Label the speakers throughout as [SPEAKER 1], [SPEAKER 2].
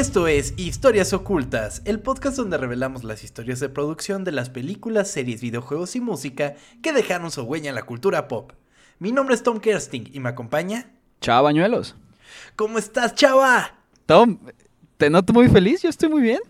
[SPEAKER 1] Esto es Historias Ocultas, el podcast donde revelamos las historias de producción de las películas, series, videojuegos y música que dejaron su huella en la cultura pop. Mi nombre es Tom Kersting y me acompaña.
[SPEAKER 2] Chava Bañuelos.
[SPEAKER 1] ¿Cómo estás, chava?
[SPEAKER 2] Tom, te noto muy feliz, yo estoy muy bien.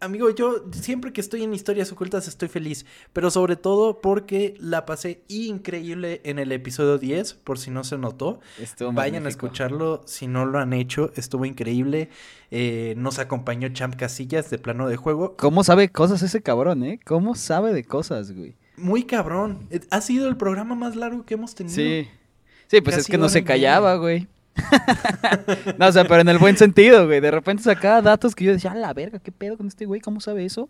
[SPEAKER 1] Amigo, yo siempre que estoy en historias ocultas estoy feliz, pero sobre todo porque la pasé increíble en el episodio 10, por si no se notó.
[SPEAKER 2] Estuvo
[SPEAKER 1] Vayan a escucharlo si no lo han hecho, estuvo increíble. Eh, nos acompañó Champ Casillas de plano de juego.
[SPEAKER 2] ¿Cómo sabe cosas ese cabrón, eh? ¿Cómo sabe de cosas, güey?
[SPEAKER 1] Muy cabrón. Eh, Ha sido el programa más largo que hemos tenido.
[SPEAKER 2] Sí. Sí, pues
[SPEAKER 1] Casi
[SPEAKER 2] es que no se callaba, güey. no, o sea, pero en el buen sentido, güey. De repente sacaba datos que yo decía, a la verga, ¿qué pedo con este güey? ¿Cómo sabe eso?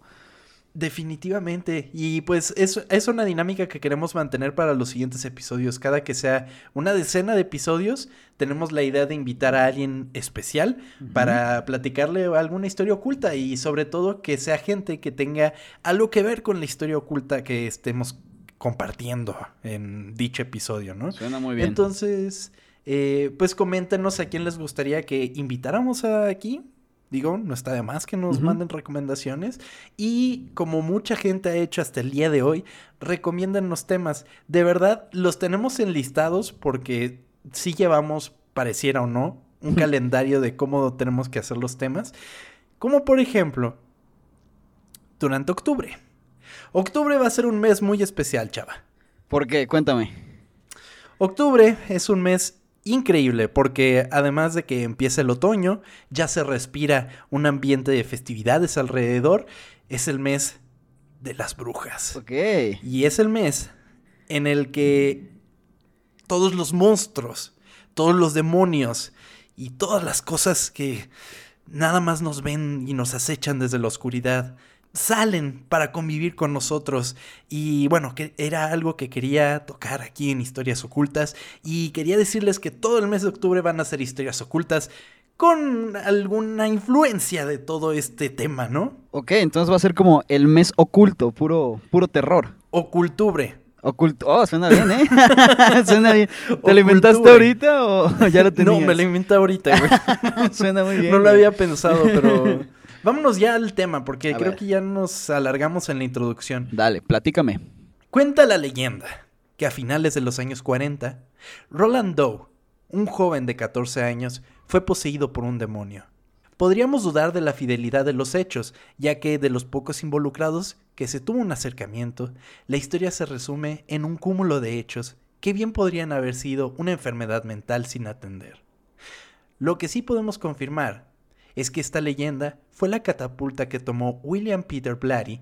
[SPEAKER 1] Definitivamente. Y pues es, es una dinámica que queremos mantener para los siguientes episodios. Cada que sea una decena de episodios, tenemos la idea de invitar a alguien especial para platicarle alguna historia oculta y sobre todo que sea gente que tenga algo que ver con la historia oculta que estemos compartiendo en dicho episodio, ¿no?
[SPEAKER 2] Suena muy bien.
[SPEAKER 1] Entonces, eh, pues coméntenos a quién les gustaría que invitáramos a aquí. Digo, no está de más que nos manden recomendaciones. Y como mucha gente ha hecho hasta el día de hoy, recomiéndanos temas. De verdad, los tenemos enlistados porque sí llevamos, pareciera o no, un calendario de cómo tenemos que hacer los temas. Como por ejemplo, durante octubre. Octubre va a ser un mes muy especial, chava.
[SPEAKER 2] ¿Por qué? Cuéntame.
[SPEAKER 1] Octubre es un mes increíble porque además de que empieza el otoño, ya se respira un ambiente de festividades alrededor, es el mes de las brujas.
[SPEAKER 2] Ok.
[SPEAKER 1] Y es el mes en el que todos los monstruos, todos los demonios y todas las cosas que nada más nos ven y nos acechan desde la oscuridad salen para convivir con nosotros y bueno, que era algo que quería tocar aquí en Historias Ocultas y quería decirles que todo el mes de octubre van a ser historias ocultas con alguna influencia de todo este tema, ¿no?
[SPEAKER 2] Ok, entonces va a ser como el mes oculto, puro, puro terror.
[SPEAKER 1] Ocultubre.
[SPEAKER 2] Oculto. Oh, suena bien, ¿eh? suena bien. ¿Te lo inventaste ahorita o ya lo tenías?
[SPEAKER 1] No, me lo inventé ahorita, güey.
[SPEAKER 2] suena muy bien.
[SPEAKER 1] No lo
[SPEAKER 2] güey.
[SPEAKER 1] había pensado, pero vámonos ya al tema, porque
[SPEAKER 2] A
[SPEAKER 1] creo
[SPEAKER 2] ver.
[SPEAKER 1] que ya nos alargamos en la introducción.
[SPEAKER 2] Dale, platícame.
[SPEAKER 1] Cuenta la leyenda que a finales de los años 40, Roland Doe, un joven de 14 años, fue poseído por un demonio. Podríamos dudar de la fidelidad de los hechos, ya que de los pocos involucrados que se tuvo un acercamiento, la historia se resume en un cúmulo de hechos que bien podrían haber sido una enfermedad mental sin atender. Lo que sí podemos confirmar es que esta leyenda fue la catapulta que tomó William Peter Blatty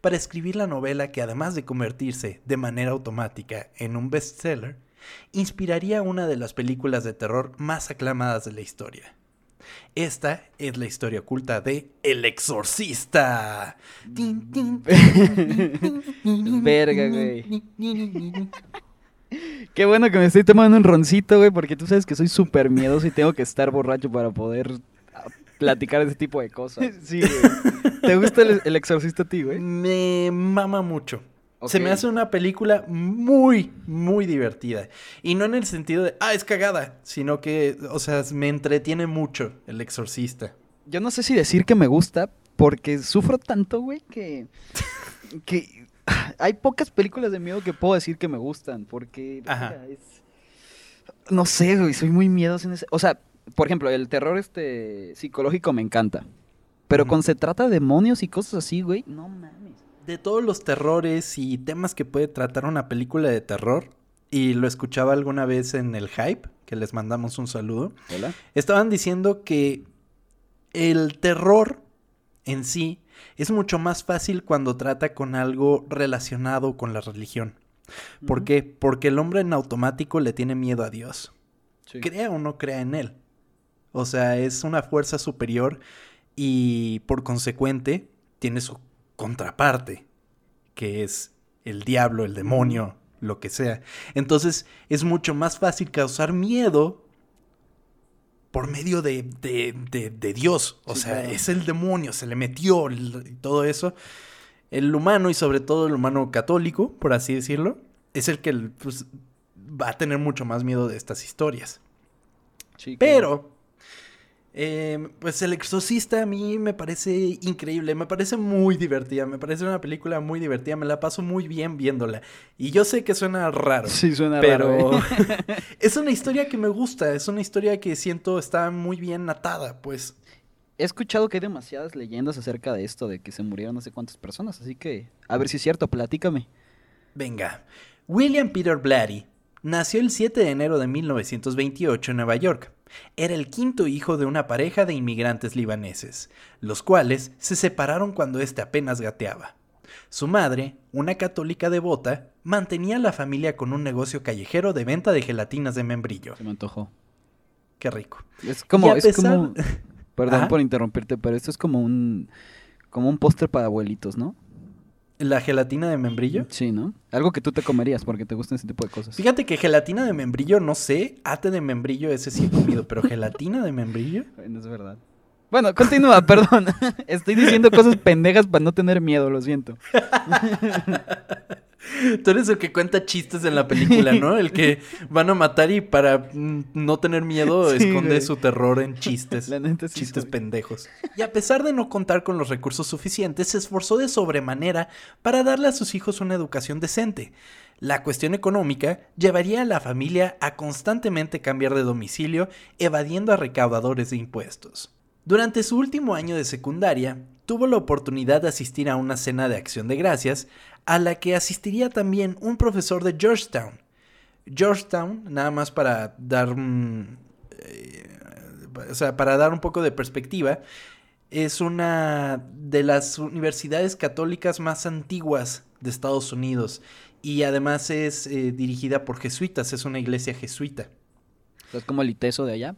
[SPEAKER 1] para escribir la novela que además de convertirse de manera automática en un bestseller, inspiraría una de las películas de terror más aclamadas de la historia. Esta es la historia oculta de El Exorcista.
[SPEAKER 2] Verga, güey. Qué bueno que me estoy tomando un roncito, güey, porque tú sabes que soy súper miedoso y tengo que estar borracho para poder platicar de ese tipo de cosas. Sí, güey. ¿Te gusta el, el exorcista a ti, güey?
[SPEAKER 1] Me mama mucho. Se me hace una película muy, muy divertida. Y no en el sentido de, ah, es cagada, sino que, o sea, me entretiene mucho El Exorcista.
[SPEAKER 2] Yo no sé si decir que me gusta, porque sufro tanto, güey, que... que hay pocas películas de miedo que puedo decir que me gustan, porque...
[SPEAKER 1] Ajá.
[SPEAKER 2] es- No sé, güey, soy muy miedoso en ese... O sea, por ejemplo, el terror este psicológico me encanta. Pero cuando se trata de demonios y cosas así, güey, no mames.
[SPEAKER 1] De todos los terrores y temas que puede tratar una película de terror, y lo escuchaba alguna vez en el hype, que les mandamos un saludo,
[SPEAKER 2] ¿Hola?
[SPEAKER 1] estaban diciendo que el terror en sí es mucho más fácil cuando trata con algo relacionado con la religión. ¿Por qué? Porque el hombre en automático le tiene miedo a Dios. Crea o no crea en él. O sea, es una fuerza superior y por consecuente tiene su contraparte, que es el diablo, el demonio, lo que sea. Entonces es mucho más fácil causar miedo por medio de, de, de- de Dios. O
[SPEAKER 2] Sí,
[SPEAKER 1] sea,
[SPEAKER 2] claro.
[SPEAKER 1] es el demonio, se le metió y todo eso. El humano y sobre todo el humano católico, por así decirlo, es el que pues, va a tener mucho más miedo de estas historias.
[SPEAKER 2] Sí, claro.
[SPEAKER 1] Pero Eh, pues El Exorcista a mí me parece increíble, me parece muy divertida, me parece una película muy divertida, me la paso muy bien viéndola. Y yo sé que suena raro.
[SPEAKER 2] Sí, suena
[SPEAKER 1] pero
[SPEAKER 2] raro. ¿eh?
[SPEAKER 1] es una historia que me gusta, es una historia que siento está muy bien atada, pues.
[SPEAKER 2] He escuchado que hay demasiadas leyendas acerca de esto, de que se murieron no sé cuántas personas, así que a ver si es cierto, platícame.
[SPEAKER 1] Venga, William Peter Blatty nació el 7 de enero de 1928 en Nueva York. Era el quinto hijo de una pareja de inmigrantes libaneses, los cuales se separaron cuando éste apenas gateaba. Su madre, una católica devota, mantenía a la familia con un negocio callejero de venta de gelatinas de membrillo.
[SPEAKER 2] Se me antojó.
[SPEAKER 1] Qué rico.
[SPEAKER 2] Es como, es
[SPEAKER 1] pesar-
[SPEAKER 2] como, perdón por interrumpirte, pero esto es como un, como un póster para abuelitos, ¿no?
[SPEAKER 1] ¿La gelatina de membrillo?
[SPEAKER 2] Sí, ¿no? Algo que tú te comerías porque te gustan ese tipo de cosas.
[SPEAKER 1] Fíjate que gelatina de membrillo, no sé. Ate de membrillo, ese sí he comido, pero gelatina de membrillo.
[SPEAKER 2] No es verdad. Bueno, continúa, perdón. Estoy diciendo cosas pendejas para no tener miedo, lo siento.
[SPEAKER 1] Tú eres el que cuenta chistes en la película, ¿no? El que van a matar y para no tener miedo
[SPEAKER 2] Sí,
[SPEAKER 1] esconde
[SPEAKER 2] güey.
[SPEAKER 1] su terror en chistes.
[SPEAKER 2] La neta sí
[SPEAKER 1] chistes
[SPEAKER 2] soy.
[SPEAKER 1] pendejos. Y a pesar de no contar con los recursos suficientes, se esforzó de sobremanera para darle a sus hijos una educación decente. La cuestión económica llevaría a la familia a constantemente cambiar de domicilio, evadiendo a recaudadores de impuestos. Durante su último año de secundaria, tuvo la oportunidad de asistir a una cena de acción de gracias, a la que asistiría también un profesor de Georgetown. Georgetown, nada más para dar un, eh, o sea, para dar un poco de perspectiva, es una de las universidades católicas más antiguas de Estados Unidos y además es eh, dirigida por jesuitas, es una iglesia jesuita.
[SPEAKER 2] Es como el ITESO de allá.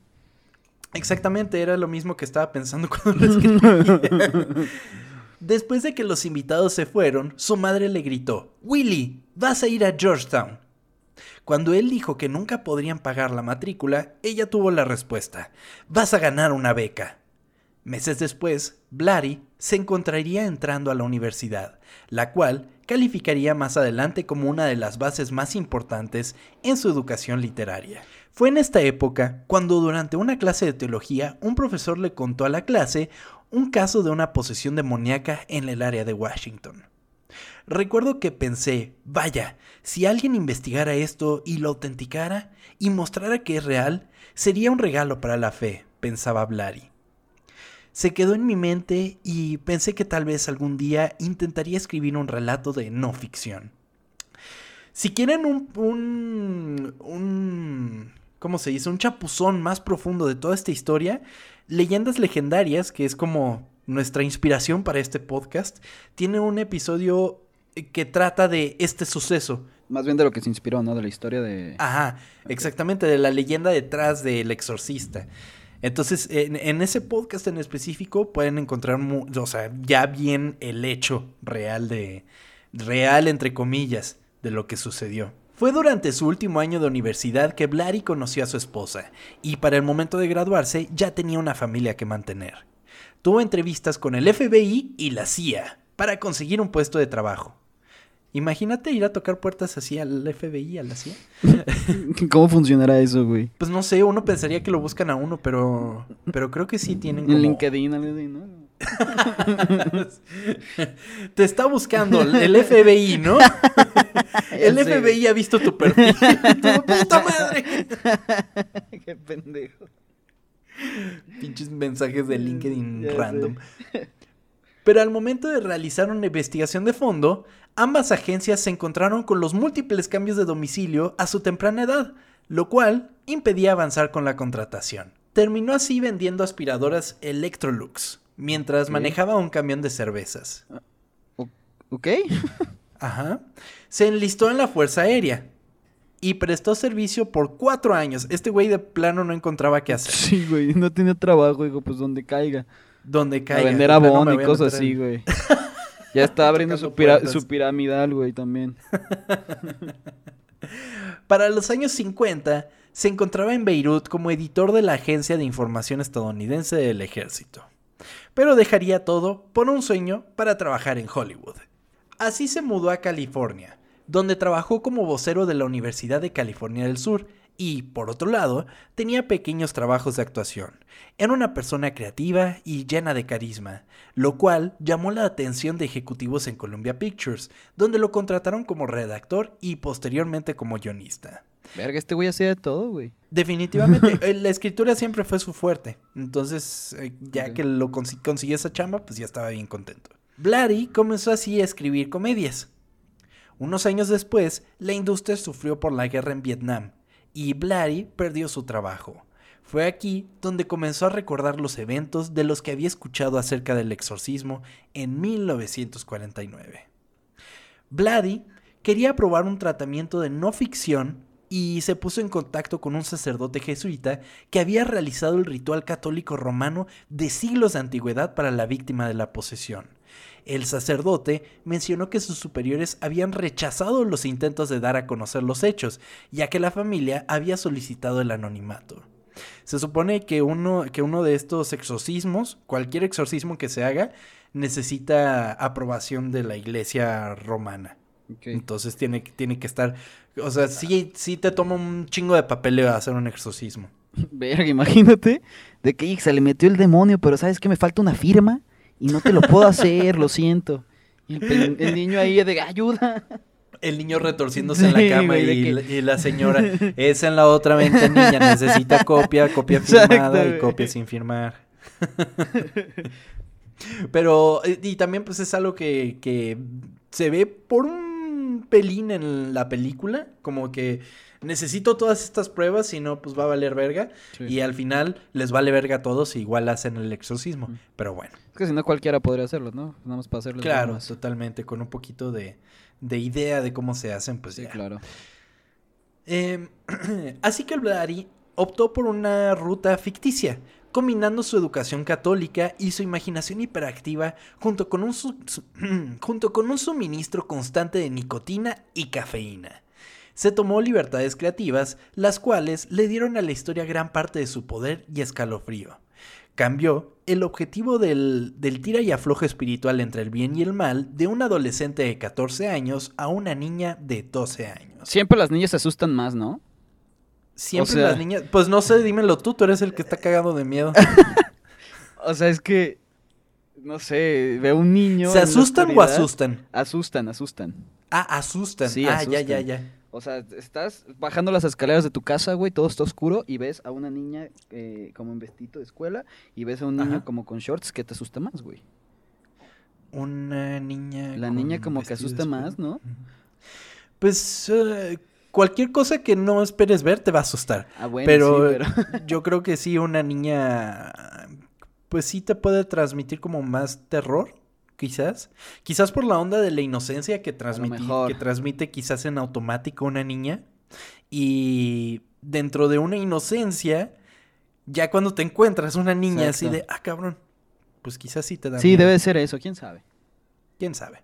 [SPEAKER 1] Exactamente, era lo mismo que estaba pensando cuando lo escribí. Después de que los invitados se fueron, su madre le gritó, Willy, vas a ir a Georgetown. Cuando él dijo que nunca podrían pagar la matrícula, ella tuvo la respuesta, vas a ganar una beca. Meses después, Blary se encontraría entrando a la universidad, la cual calificaría más adelante como una de las bases más importantes en su educación literaria. Fue en esta época cuando durante una clase de teología un profesor le contó a la clase un caso de una posesión demoníaca en el área de Washington. Recuerdo que pensé, vaya, si alguien investigara esto y lo autenticara y mostrara que es real, sería un regalo para la fe, pensaba Blary. Se quedó en mi mente y pensé que tal vez algún día intentaría escribir un relato de no ficción. Si quieren un, un, un ¿cómo se dice? Un chapuzón más profundo de toda esta historia, Leyendas Legendarias, que es como nuestra inspiración para este podcast, tiene un episodio que trata de este suceso.
[SPEAKER 2] Más bien de lo que se inspiró, ¿no? De la historia de...
[SPEAKER 1] Ajá, exactamente, de la leyenda detrás del exorcista. Entonces, en, en ese podcast en específico pueden encontrar, o sea, ya bien el hecho real de, real entre comillas, de lo que sucedió. Fue durante su último año de universidad que Blary conoció a su esposa, y para el momento de graduarse ya tenía una familia que mantener. Tuvo entrevistas con el FBI y la CIA para conseguir un puesto de trabajo. Imagínate ir a tocar puertas así al FBI, a la CIA.
[SPEAKER 2] ¿Cómo funcionará eso, güey?
[SPEAKER 1] Pues no sé, uno pensaría que lo buscan a uno, pero pero creo que sí tienen como...
[SPEAKER 2] LinkedIn, así, ¿no?
[SPEAKER 1] Te está buscando el FBI, ¿no? el
[SPEAKER 2] sé,
[SPEAKER 1] FBI ha visto tu perfil. ¡Tu puta madre!
[SPEAKER 2] Qué pendejo.
[SPEAKER 1] Pinches mensajes de LinkedIn
[SPEAKER 2] Ya sé.
[SPEAKER 1] random. Pero al momento de realizar una investigación de fondo, ambas agencias se encontraron con los múltiples cambios de domicilio a su temprana edad, lo cual impedía avanzar con la contratación. Terminó así vendiendo aspiradoras Electrolux, mientras manejaba un camión de cervezas.
[SPEAKER 2] ¿Ok?
[SPEAKER 1] Ajá. Se enlistó en la Fuerza Aérea y prestó servicio por cuatro años. Este güey de plano no encontraba qué hacer.
[SPEAKER 2] Sí, güey, no tiene trabajo, digo, pues donde caiga.
[SPEAKER 1] Donde
[SPEAKER 2] A
[SPEAKER 1] caiga.
[SPEAKER 2] vender
[SPEAKER 1] de plano
[SPEAKER 2] abón y
[SPEAKER 1] a
[SPEAKER 2] cosas así, güey. Ya está abriendo su, su piramidal, güey, también.
[SPEAKER 1] Para los años 50, se encontraba en Beirut como editor de la Agencia de Información Estadounidense del Ejército. Pero dejaría todo por un sueño para trabajar en Hollywood. Así se mudó a California, donde trabajó como vocero de la Universidad de California del Sur y, por otro lado, tenía pequeños trabajos de actuación. Era una persona creativa y llena de carisma, lo cual llamó la atención de ejecutivos en Columbia Pictures, donde lo contrataron como redactor y posteriormente como guionista.
[SPEAKER 2] Verga, este güey hacía de todo, güey.
[SPEAKER 1] Definitivamente, eh, la escritura siempre fue su fuerte. Entonces, eh, ya que lo consiguió esa chamba, pues ya estaba bien contento. Blatty comenzó así a escribir comedias. Unos años después, la industria sufrió por la guerra en Vietnam y Blatty perdió su trabajo. Fue aquí donde comenzó a recordar los eventos de los que había escuchado acerca del exorcismo en 1949. Blatty quería probar un tratamiento de no ficción y se puso en contacto con un sacerdote jesuita que había realizado el ritual católico romano de siglos de antigüedad para la víctima de la posesión. El sacerdote mencionó que sus superiores habían rechazado los intentos de dar a conocer los hechos, ya que la familia había solicitado el anonimato. Se supone que uno, que uno de estos exorcismos, cualquier exorcismo que se haga, necesita aprobación de la iglesia romana. Entonces tiene, tiene que estar. O sea, sí, sí te toma un chingo de papeleo hacer un exorcismo.
[SPEAKER 2] Verga, imagínate de que se le metió el demonio, pero ¿sabes que Me falta una firma y no te lo puedo hacer, lo siento. Y el, niño ahí de ayuda.
[SPEAKER 1] El niño retorciéndose en la cama y, la señora, es en la otra ventanilla, necesita copia, copia firmada y copia sin firmar. Pero, y también pues es algo que, que se ve por un pelín en la película, como que necesito todas estas pruebas, si no, pues va a valer verga. Y al final les vale verga a todos y igual hacen el exorcismo. Pero bueno.
[SPEAKER 2] Es que si no cualquiera podría hacerlo, ¿no? Nada más para hacerlo.
[SPEAKER 1] Claro, totalmente. Con un poquito de, de, idea de cómo se hacen, pues sí,
[SPEAKER 2] claro.
[SPEAKER 1] Em, así que el Blari optó por una ruta ficticia, combinando su educación católica y su imaginación hiperactiva junto con un, junto con un suministro constante de nicotina y cafeína se tomó libertades creativas, las cuales le dieron a la historia gran parte de su poder y escalofrío. Cambió el objetivo del, tira y afloja espiritual entre el bien y el mal de un adolescente de 14 años a una niña de 12 años.
[SPEAKER 2] Siempre las niñas se asustan más, ¿no?
[SPEAKER 1] Siempre las niñas. Pues no sé, dímelo tú, tú eres el que está cagado de miedo.
[SPEAKER 2] o sea, es que. No sé, veo un niño.
[SPEAKER 1] ¿Se asustan o asustan?
[SPEAKER 2] Asustan, asustan.
[SPEAKER 1] Ah, asustan. Sí, ah, ya, ya, ya.
[SPEAKER 2] O sea, estás bajando las escaleras de tu casa, güey, todo está oscuro y ves a una niña eh, como en vestido de escuela y ves a un niño como con shorts que te asusta más, güey.
[SPEAKER 1] Una niña.
[SPEAKER 2] La niña como que asusta más, ¿no?
[SPEAKER 1] Pues eh, cualquier cosa que no esperes ver te va a asustar. Ah, bueno, pero, sí, pero... yo creo que sí, una niña, pues sí te puede transmitir como más terror quizás. Quizás por la onda de la inocencia que transmite, que transmite quizás en automático una niña. Y dentro de una inocencia, ya cuando te encuentras una niña así de, ah, cabrón, pues quizás sí te da.
[SPEAKER 2] Sí, debe ser eso, quién sabe.
[SPEAKER 1] Quién sabe.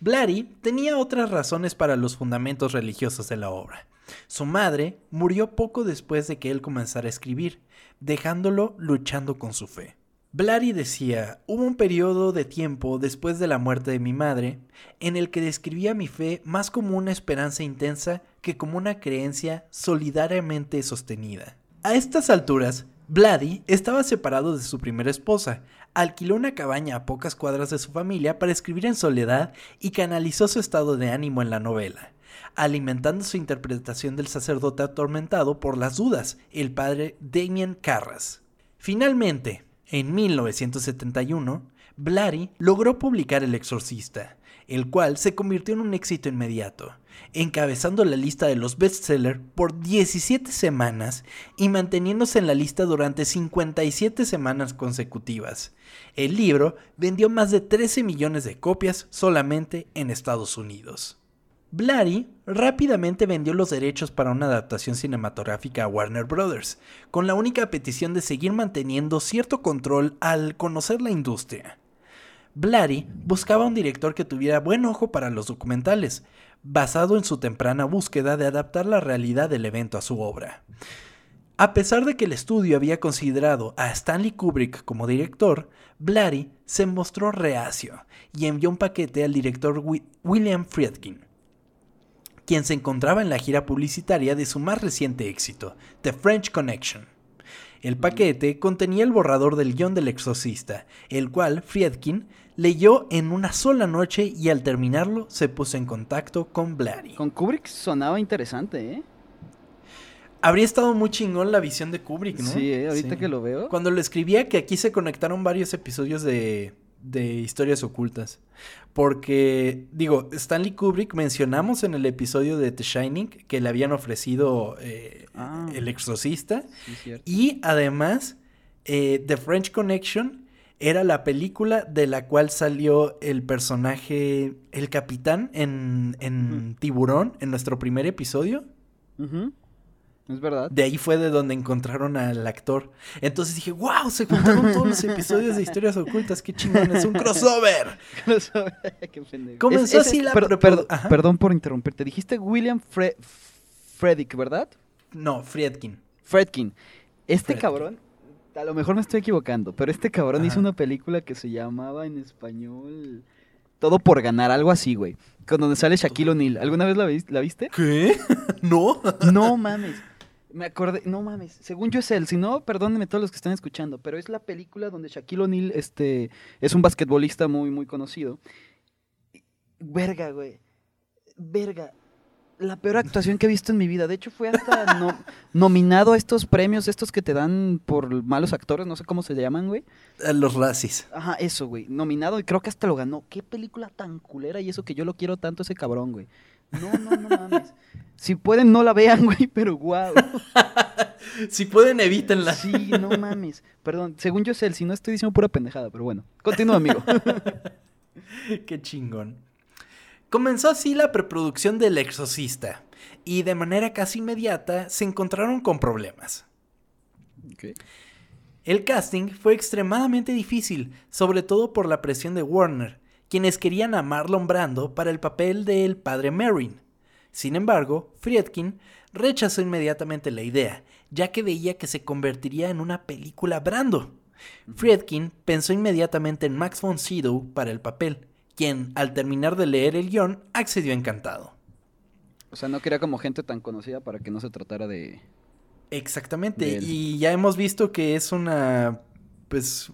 [SPEAKER 1] Blary tenía otras razones para los fundamentos religiosos de la obra. Su madre murió poco después de que él comenzara a escribir, dejándolo luchando con su fe. Blary decía, hubo un periodo de tiempo después de la muerte de mi madre en el que describía mi fe más como una esperanza intensa que como una creencia solidariamente sostenida. A estas alturas, Blady estaba separado de su primera esposa, alquiló una cabaña a pocas cuadras de su familia para escribir en soledad y canalizó su estado de ánimo en la novela, alimentando su interpretación del sacerdote atormentado por las dudas, el padre Damien Carras. Finalmente, en 1971, Blary logró publicar El Exorcista, el cual se convirtió en un éxito inmediato, encabezando la lista de los bestsellers por 17 semanas y manteniéndose en la lista durante 57 semanas consecutivas. El libro vendió más de 13 millones de copias solamente en Estados Unidos. Blary rápidamente vendió los derechos para una adaptación cinematográfica a Warner Bros., con la única petición de seguir manteniendo cierto control al conocer la industria. Blary buscaba un director que tuviera buen ojo para los documentales, basado en su temprana búsqueda de adaptar la realidad del evento a su obra. A pesar de que el estudio había considerado a Stanley Kubrick como director, Blary se mostró reacio y envió un paquete al director William Friedkin quien se encontraba en la gira publicitaria de su más reciente éxito, The French Connection. El paquete contenía el borrador del guion del exorcista, el cual Friedkin leyó en una sola noche y al terminarlo se puso en contacto con Blatty.
[SPEAKER 2] Con Kubrick sonaba interesante, ¿eh?
[SPEAKER 1] Habría estado muy chingón la visión de Kubrick, ¿no?
[SPEAKER 2] Sí, ¿eh? ahorita que lo veo.
[SPEAKER 1] Cuando lo escribía, que aquí se conectaron varios episodios de, de historias ocultas. Porque, digo, Stanley Kubrick mencionamos en el episodio de The Shining que le habían ofrecido eh,
[SPEAKER 2] Ah.
[SPEAKER 1] El Exorcista.
[SPEAKER 2] Sí.
[SPEAKER 1] Y además, eh, The French Connection era la película de la cual salió el personaje, el capitán en, en Tiburón, en nuestro primer episodio.
[SPEAKER 2] Ujú. Es verdad.
[SPEAKER 1] De ahí fue de donde encontraron al actor. Entonces dije, wow, se juntaron todos los episodios de historias ocultas, qué chingón, es un crossover.
[SPEAKER 2] Qué pendejo.
[SPEAKER 1] Comenzó así la
[SPEAKER 2] per-. Perdón por interrumpirte. Dijiste William Fre Freddick, ¿verdad?
[SPEAKER 1] No, Friedkin.
[SPEAKER 2] Fredkin. Este cabrón, a lo mejor me estoy equivocando, pero este cabrón hizo una película que se llamaba en español Todo por ganar, algo así, güey. Con donde sale Shaquille O'Neal. ¿Alguna vez la, la viste?
[SPEAKER 1] ¿Qué? ¿No?
[SPEAKER 2] No mames. Me acordé, no mames. Según yo es él, si no, perdónenme todos los que están escuchando, pero es la película donde Shaquille O'Neal este, es un basquetbolista muy, muy conocido. Verga, güey. Verga. La peor actuación que he visto en mi vida. De hecho, fue hasta no- nominado a estos premios, estos que te dan por malos actores, no sé cómo se llaman, güey.
[SPEAKER 1] A Los racis.
[SPEAKER 2] Ajá, eso, güey. Nominado y creo que hasta lo ganó. Qué película tan culera y eso que yo lo quiero tanto ese cabrón, güey. No, no, no mames. Si pueden, no la vean, güey, pero guau.
[SPEAKER 1] Si pueden, evítenla.
[SPEAKER 2] Sí, no mames. Perdón, según yo es él, si no estoy diciendo pura pendejada, pero bueno. Continúa, amigo.
[SPEAKER 1] Qué chingón. Comenzó así la preproducción del Exorcista, y de manera casi inmediata se encontraron con problemas. El casting fue extremadamente difícil, sobre todo por la presión de Warner, quienes querían a Marlon Brando para el papel del padre Merrin. Sin embargo, Friedkin rechazó inmediatamente la idea, ya que veía que se convertiría en una película Brando. Friedkin pensó inmediatamente en Max von Sydow para el papel, quien, al terminar de leer el guion, accedió encantado.
[SPEAKER 2] O sea, no quería como gente tan conocida para que no se tratara de...
[SPEAKER 1] Exactamente,
[SPEAKER 2] de
[SPEAKER 1] y ya hemos visto que es una, pues,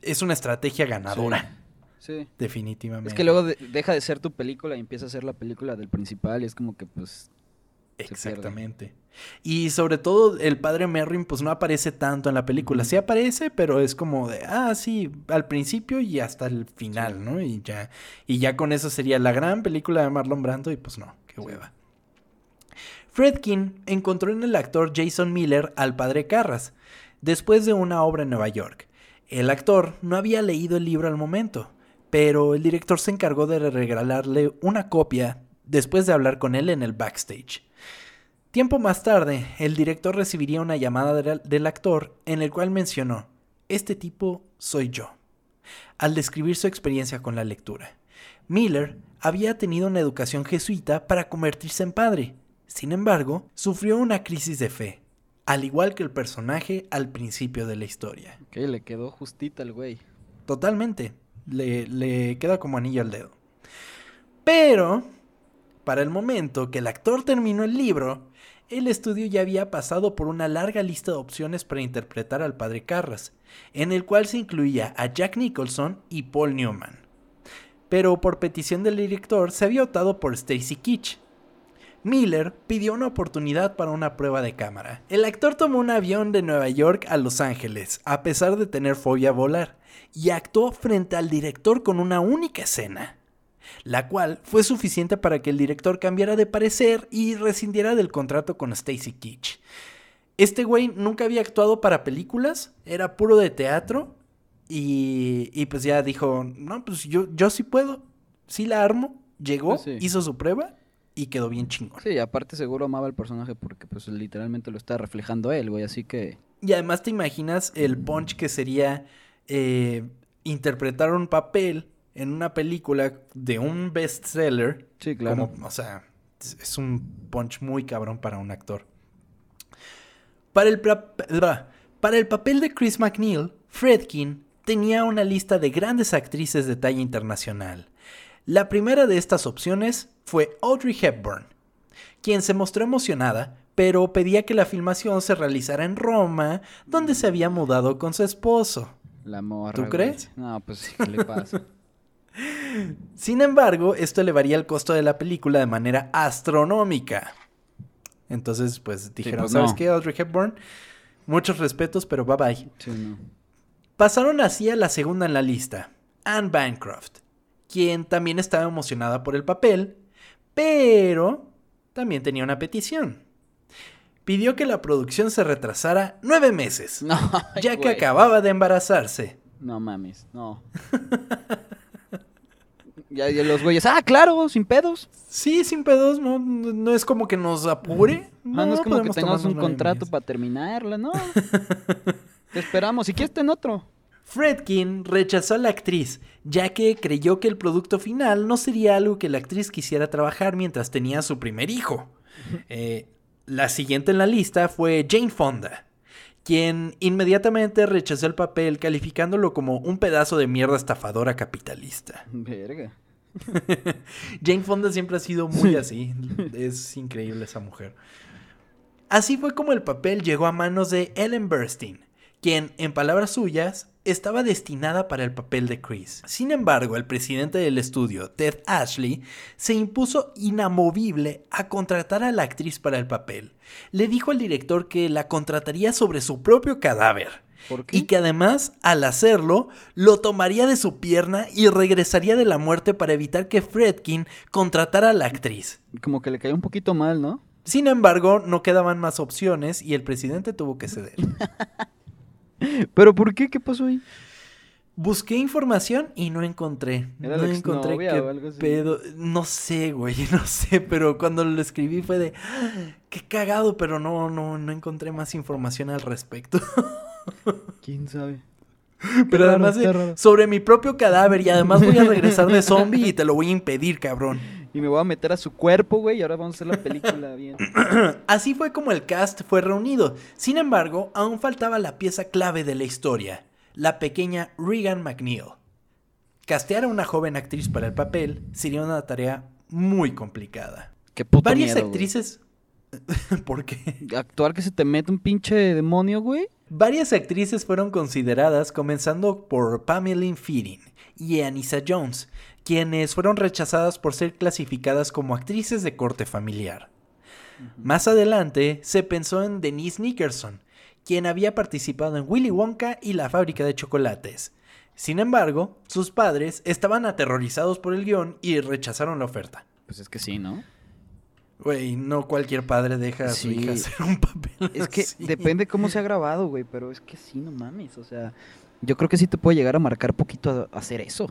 [SPEAKER 1] es una estrategia ganadora,
[SPEAKER 2] Sí.
[SPEAKER 1] Definitivamente.
[SPEAKER 2] Es que luego de- deja de ser tu película y empieza a ser la película del principal y es como que pues...
[SPEAKER 1] Exactamente. Y sobre todo el padre Merrin pues no aparece tanto en la película. Sí aparece, pero es como de, ah, sí, al principio y hasta el final, ¿no? Y ya, y ya con eso sería la gran película de Marlon Brando y pues no, qué hueva. Fredkin encontró en el actor Jason Miller al padre Carras, después de una obra en Nueva York. El actor no había leído el libro al momento, pero el director se encargó de regalarle una copia después de hablar con él en el backstage. Tiempo más tarde, el director recibiría una llamada del, actor en el cual mencionó, este tipo soy yo, al describir su experiencia con la lectura. Miller había tenido una educación jesuita para convertirse en padre. Sin embargo, sufrió una crisis de fe, al igual que el personaje al principio de la historia.
[SPEAKER 2] Ok, le quedó justita el güey.
[SPEAKER 1] Totalmente. Le, le queda como anillo al dedo. Pero, para el momento que el actor terminó el libro, el estudio ya había pasado por una larga lista de opciones para interpretar al padre Carras, en el cual se incluía a Jack Nicholson y Paul Newman. Pero por petición del director se había optado por Stacy Keach. Miller pidió una oportunidad para una prueba de cámara. El actor tomó un avión de Nueva York a Los Ángeles, a pesar de tener fobia a volar, y actuó frente al director con una única escena, la cual fue suficiente para que el director cambiara de parecer y rescindiera del contrato con Stacy Keach. Este güey nunca había actuado para películas, era puro de teatro, y, y pues ya dijo, no, pues yo, yo sí puedo, sí la armo, llegó,
[SPEAKER 2] sí.
[SPEAKER 1] hizo su prueba y quedó bien chingón.
[SPEAKER 2] Sí, aparte seguro amaba al personaje porque pues literalmente lo está reflejando él, güey, así que...
[SPEAKER 1] Y además te imaginas el punch que sería eh, interpretar un papel en una película de un bestseller.
[SPEAKER 2] Sí, claro.
[SPEAKER 1] Como, o sea, es un punch muy cabrón para un actor. Para el, para el papel de Chris McNeil, Fredkin tenía una lista de grandes actrices de talla internacional. La primera de estas opciones fue Audrey Hepburn. quien se mostró emocionada, pero pedía que la filmación se realizara en Roma, donde se había mudado con su esposo.
[SPEAKER 2] La morra.
[SPEAKER 1] ¿Tú
[SPEAKER 2] güey.
[SPEAKER 1] crees?
[SPEAKER 2] No, pues sí, ¿qué le pasa?
[SPEAKER 1] Sin embargo, esto elevaría el costo de la película de manera astronómica. Entonces, pues dijeron,
[SPEAKER 2] pues,
[SPEAKER 1] ¿sabes
[SPEAKER 2] no.
[SPEAKER 1] qué, Audrey Hepburn? Muchos respetos, pero bye bye.
[SPEAKER 2] Sí, no.
[SPEAKER 1] Pasaron así a la segunda en la lista, Anne Bancroft, quien también estaba emocionada por el papel, pero también tenía una petición. Pidió que la producción se retrasara nueve meses,
[SPEAKER 2] No,
[SPEAKER 1] ya que
[SPEAKER 2] güey.
[SPEAKER 1] acababa de embarazarse.
[SPEAKER 2] No mames, no. ya, ya los güeyes, ah, claro, sin pedos.
[SPEAKER 1] Sí, sin pedos, no, no es como que nos apure.
[SPEAKER 2] No, no es como que tengamos un contrato
[SPEAKER 1] meses.
[SPEAKER 2] para terminarla, no. Te esperamos, si quieres ten otro.
[SPEAKER 1] Fredkin rechazó a la actriz, ya que creyó que el producto final no sería algo que la actriz quisiera trabajar mientras tenía su primer hijo. Eh, la siguiente en la lista fue Jane Fonda, quien inmediatamente rechazó el papel calificándolo como un pedazo de mierda estafadora capitalista.
[SPEAKER 2] Verga.
[SPEAKER 1] Jane Fonda siempre ha sido muy así, es increíble esa mujer. Así fue como el papel llegó a manos de Ellen Burstyn, quien, en palabras suyas, estaba destinada para el papel de Chris. Sin embargo, el presidente del estudio, Ted Ashley, se impuso inamovible a contratar a la actriz para el papel. Le dijo al director que la contrataría sobre su propio cadáver.
[SPEAKER 2] ¿Por qué?
[SPEAKER 1] Y que además, al hacerlo, lo tomaría de su pierna y regresaría de la muerte para evitar que Fredkin contratara a la actriz.
[SPEAKER 2] Como que le cayó un poquito mal, ¿no?
[SPEAKER 1] Sin embargo, no quedaban más opciones y el presidente tuvo que ceder.
[SPEAKER 2] ¿Pero por qué? ¿Qué pasó ahí?
[SPEAKER 1] Busqué información y no encontré.
[SPEAKER 2] ¿Era
[SPEAKER 1] no
[SPEAKER 2] la
[SPEAKER 1] encontré qué
[SPEAKER 2] o algo así?
[SPEAKER 1] pedo. No sé, güey, no sé, pero cuando lo escribí fue de "Ah, qué cagado, pero no, no, no encontré más información al respecto.
[SPEAKER 2] ¿Quién sabe?
[SPEAKER 1] pero
[SPEAKER 2] raro,
[SPEAKER 1] además de- sobre mi propio cadáver y además voy a regresar de zombie y te lo voy a impedir, cabrón.
[SPEAKER 2] Y me voy a meter a su cuerpo, güey, y ahora vamos a hacer la película bien.
[SPEAKER 1] Así fue como el cast fue reunido. Sin embargo, aún faltaba la pieza clave de la historia, la pequeña Regan McNeil. Castear a una joven actriz para el papel sería una tarea muy complicada.
[SPEAKER 2] Qué puto
[SPEAKER 1] Varias
[SPEAKER 2] miedo,
[SPEAKER 1] actrices... ¿Por qué?
[SPEAKER 2] Actuar que se te mete un pinche demonio, güey.
[SPEAKER 1] Varias actrices fueron consideradas, comenzando por Pamela Feeding y Anissa Jones, quienes fueron rechazadas por ser clasificadas como actrices de corte familiar. Más adelante se pensó en Denise Nickerson, quien había participado en Willy Wonka y la fábrica de chocolates. Sin embargo, sus padres estaban aterrorizados por el guion y rechazaron la oferta.
[SPEAKER 2] Pues es que sí, ¿no?
[SPEAKER 1] Güey, no cualquier padre deja a su
[SPEAKER 2] Sí.
[SPEAKER 1] hija hacer un papel
[SPEAKER 2] Es que
[SPEAKER 1] así.
[SPEAKER 2] depende cómo se ha grabado, güey, pero es que sí, no mames, o sea, yo creo que sí te puede llegar a marcar poquito a hacer eso.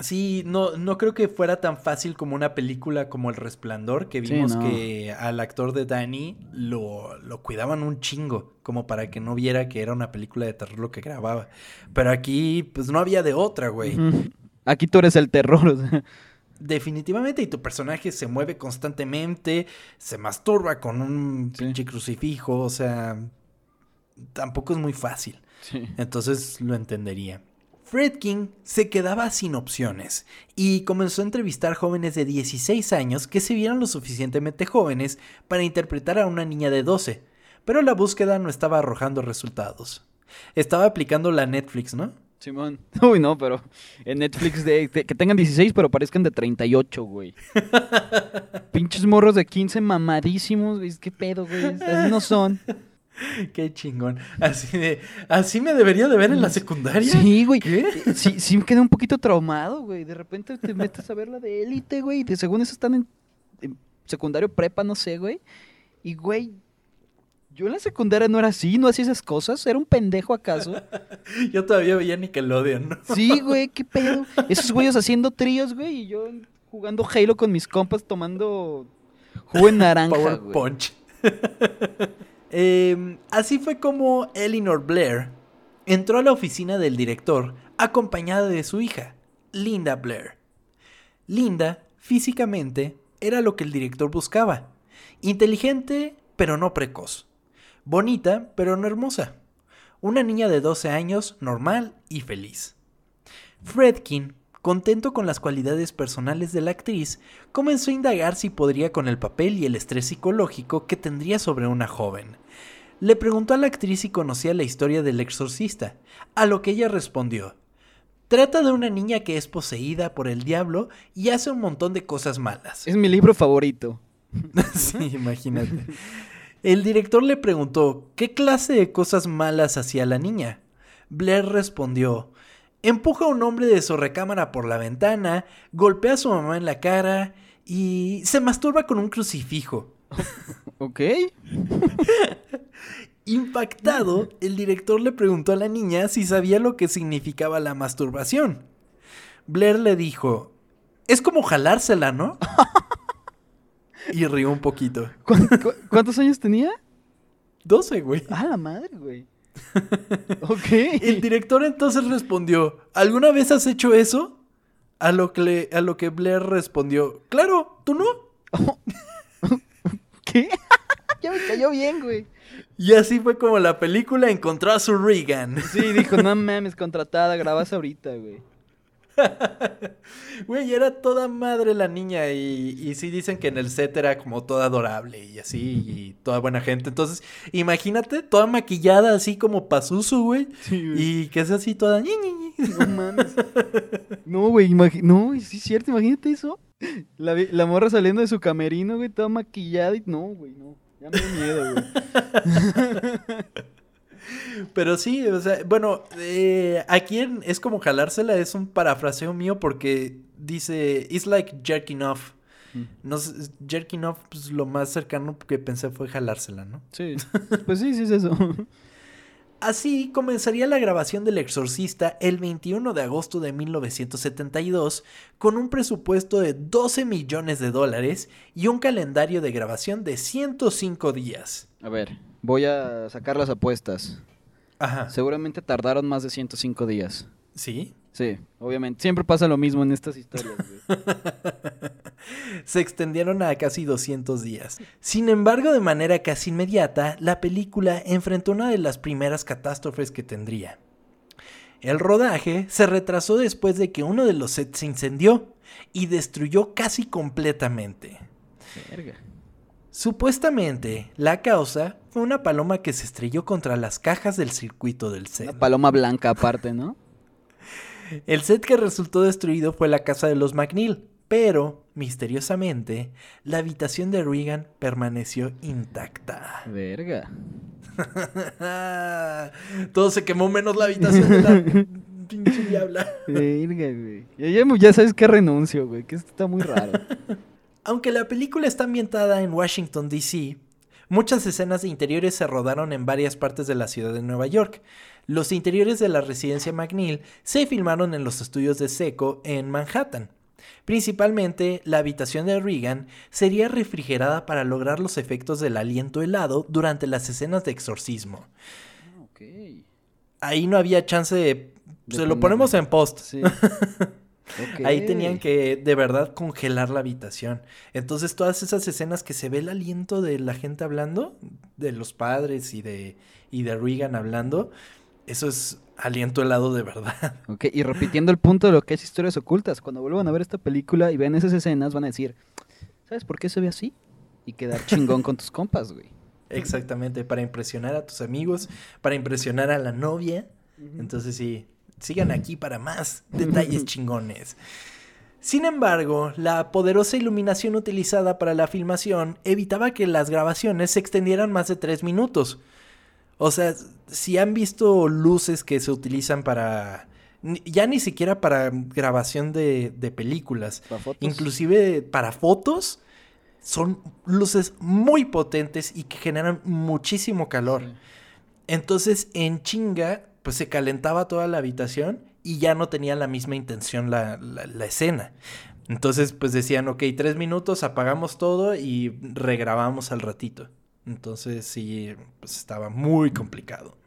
[SPEAKER 1] Sí, no, no creo que fuera tan fácil como una película como El Resplandor, que
[SPEAKER 2] Sí,
[SPEAKER 1] vimos
[SPEAKER 2] no.
[SPEAKER 1] que al actor de Danny lo, lo cuidaban un chingo, como para que no viera que era una película de terror lo que grababa. Pero aquí, pues no había de otra, güey.
[SPEAKER 2] Aquí tú eres el terror, o sea.
[SPEAKER 1] Definitivamente, y tu personaje se mueve constantemente, se masturba con un
[SPEAKER 2] Sí.
[SPEAKER 1] pinche crucifijo, o sea, tampoco es muy fácil.
[SPEAKER 2] Sí.
[SPEAKER 1] Entonces lo entendería. Fredkin se quedaba sin opciones y comenzó a entrevistar jóvenes de 16 años que se vieron lo suficientemente jóvenes para interpretar a una niña de 12, pero la búsqueda no estaba arrojando resultados. Estaba aplicando la Netflix, ¿no?
[SPEAKER 2] Simón. Uy, no, pero en Netflix de, de- que tengan 16, pero parezcan de 38, güey. Pinches morros de 15 mamadísimos, güey. ¿Qué pedo, güey? Así no son.
[SPEAKER 1] Qué chingón. Así de, así me debería de ver en la secundaria.
[SPEAKER 2] Sí, güey.
[SPEAKER 1] ¿Qué?
[SPEAKER 2] Sí, sí me quedé un poquito traumado, güey. De repente te metes a ver la de élite, güey. de- según eso están en, en secundario prepa, no sé, güey. Y, güey, yo en la secundaria no era así, no hacía esas cosas. ¿Era un pendejo acaso?
[SPEAKER 1] Yo todavía veía Nickelodeon, ¿no?
[SPEAKER 2] Sí, güey, qué pedo. Esos güeyes haciendo tríos, güey, y yo jugando Halo con mis compas tomando jugo en naranja,
[SPEAKER 1] Power
[SPEAKER 2] güey.
[SPEAKER 1] Punch. Em, así fue como Eleanor Blair entró a la oficina del director acompañada de su hija, Linda Blair. Linda, físicamente, era lo que el director buscaba. Inteligente, pero no precoz. Bonita, pero no hermosa. Una niña de 12 años, normal y feliz. Fredkin contento con las cualidades personales de la actriz, comenzó a indagar si podría con el papel y el estrés psicológico que tendría sobre una joven. Le preguntó a la actriz si conocía la historia del exorcista, a lo que ella respondió. Trata de una niña que es poseída por el diablo y hace un montón de cosas malas.
[SPEAKER 2] Es mi libro favorito.
[SPEAKER 1] sí, imagínate. El director le preguntó qué clase de cosas malas hacía la niña. Blair respondió, empuja a un hombre de su recámara por la ventana, golpea a su mamá en la cara y se masturba con un crucifijo.
[SPEAKER 2] ok.
[SPEAKER 1] Impactado, el director le preguntó a la niña si sabía lo que significaba la masturbación. Blair le dijo, es como jalársela, ¿no? y rió un poquito.
[SPEAKER 2] cuántos años tenía?
[SPEAKER 1] 12, güey.
[SPEAKER 2] Ah, la madre, güey. Ok.
[SPEAKER 1] El director entonces respondió, ¿alguna vez has hecho eso? A lo que, a lo que Blair respondió, claro, ¿tú no?
[SPEAKER 2] ¿Qué? ya me cayó bien, güey.
[SPEAKER 1] Y así fue como la película encontró a su Regan.
[SPEAKER 2] Sí, dijo, no mames, contratada, grabas ahorita, güey.
[SPEAKER 1] Güey, era toda madre la niña y, y sí dicen que en el set era como toda adorable y así y toda buena gente. Entonces, imagínate, toda maquillada así como Pazuzu, güey. Sí. Y que es así toda...
[SPEAKER 2] No mames. No, güey, no, sí es cierto, imagínate eso. La, la morra saliendo de su camerino, güey, toda maquillada y no, güey, no. Ya me da miedo, güey.
[SPEAKER 1] Pero sí, o sea, bueno, eh, aquí es como jalársela, es un parafraseo mío porque dice, it's like jerking off. Mm. No jerking off, pues lo más cercano que pensé fue jalársela, ¿no?
[SPEAKER 2] Sí, pues sí, sí es eso.
[SPEAKER 1] Así comenzaría la grabación del Exorcista el 21 de agosto de 1972 con un presupuesto de 12 millones de dólares y un calendario de grabación de 105 días.
[SPEAKER 2] A ver, voy a sacar las apuestas. Ajá. Seguramente tardaron más de 105 días.
[SPEAKER 1] ¿Sí?
[SPEAKER 2] Sí, obviamente. Siempre pasa lo mismo en estas historias.
[SPEAKER 1] Se extendieron a casi 200 días. Sin embargo, de manera casi inmediata, la película enfrentó una de las primeras catástrofes que tendría. El rodaje se retrasó después de que uno de los sets se incendió y destruyó casi completamente. Verga. Supuestamente, la causa fue una paloma que se estrelló contra las cajas del circuito del set.
[SPEAKER 2] Una paloma blanca aparte, ¿no?
[SPEAKER 1] El set que resultó destruido fue la casa de los McNeil, pero, misteriosamente, la habitación de Regan permaneció intacta.
[SPEAKER 2] Verga.
[SPEAKER 1] Todo se quemó menos la habitación de la pinche diabla.
[SPEAKER 2] Verga, güey. Ya, ya sabes que renuncio, güey, que esto está muy raro.
[SPEAKER 1] Aunque la película está ambientada en Washington, D.C., muchas escenas de interiores se rodaron en varias partes de la ciudad de Nueva York, los interiores de la residencia McNeil se filmaron en los estudios de Seco en Manhattan. Principalmente, la habitación de Regan sería refrigerada para lograr los efectos del aliento helado durante las escenas de exorcismo. Ah, Ahí no había chance de... se lo ponemos en post. Ahí tenían que de verdad congelar la habitación. Entonces todas esas escenas que se ve el aliento de la gente hablando, de los padres y de, y de Regan hablando, eso es aliento helado de verdad.
[SPEAKER 2] Ok, y repitiendo el punto de lo que es historias ocultas, cuando vuelvan a ver esta película y vean esas escenas, van a decir, ¿sabes por qué se ve así? Y quedar chingón con tus compas, güey.
[SPEAKER 1] Exactamente, para impresionar a tus amigos, para impresionar a la novia. Entonces sí, sigan aquí para más detalles chingones. Sin embargo, la poderosa iluminación utilizada para la filmación evitaba que las grabaciones se extendieran más de tres minutos. O sea, si han visto luces que se utilizan para... Ya ni siquiera para grabación de, películas. Inclusive para fotos. Son luces muy potentes y que generan muchísimo calor. Entonces, en chinga, pues se calentaba toda la habitación y ya no tenía la misma intención la, la, escena. Entonces, pues decían, ok, tres minutos, apagamos todo y regrabamos al ratito. Entonces sí, pues estaba muy complicado.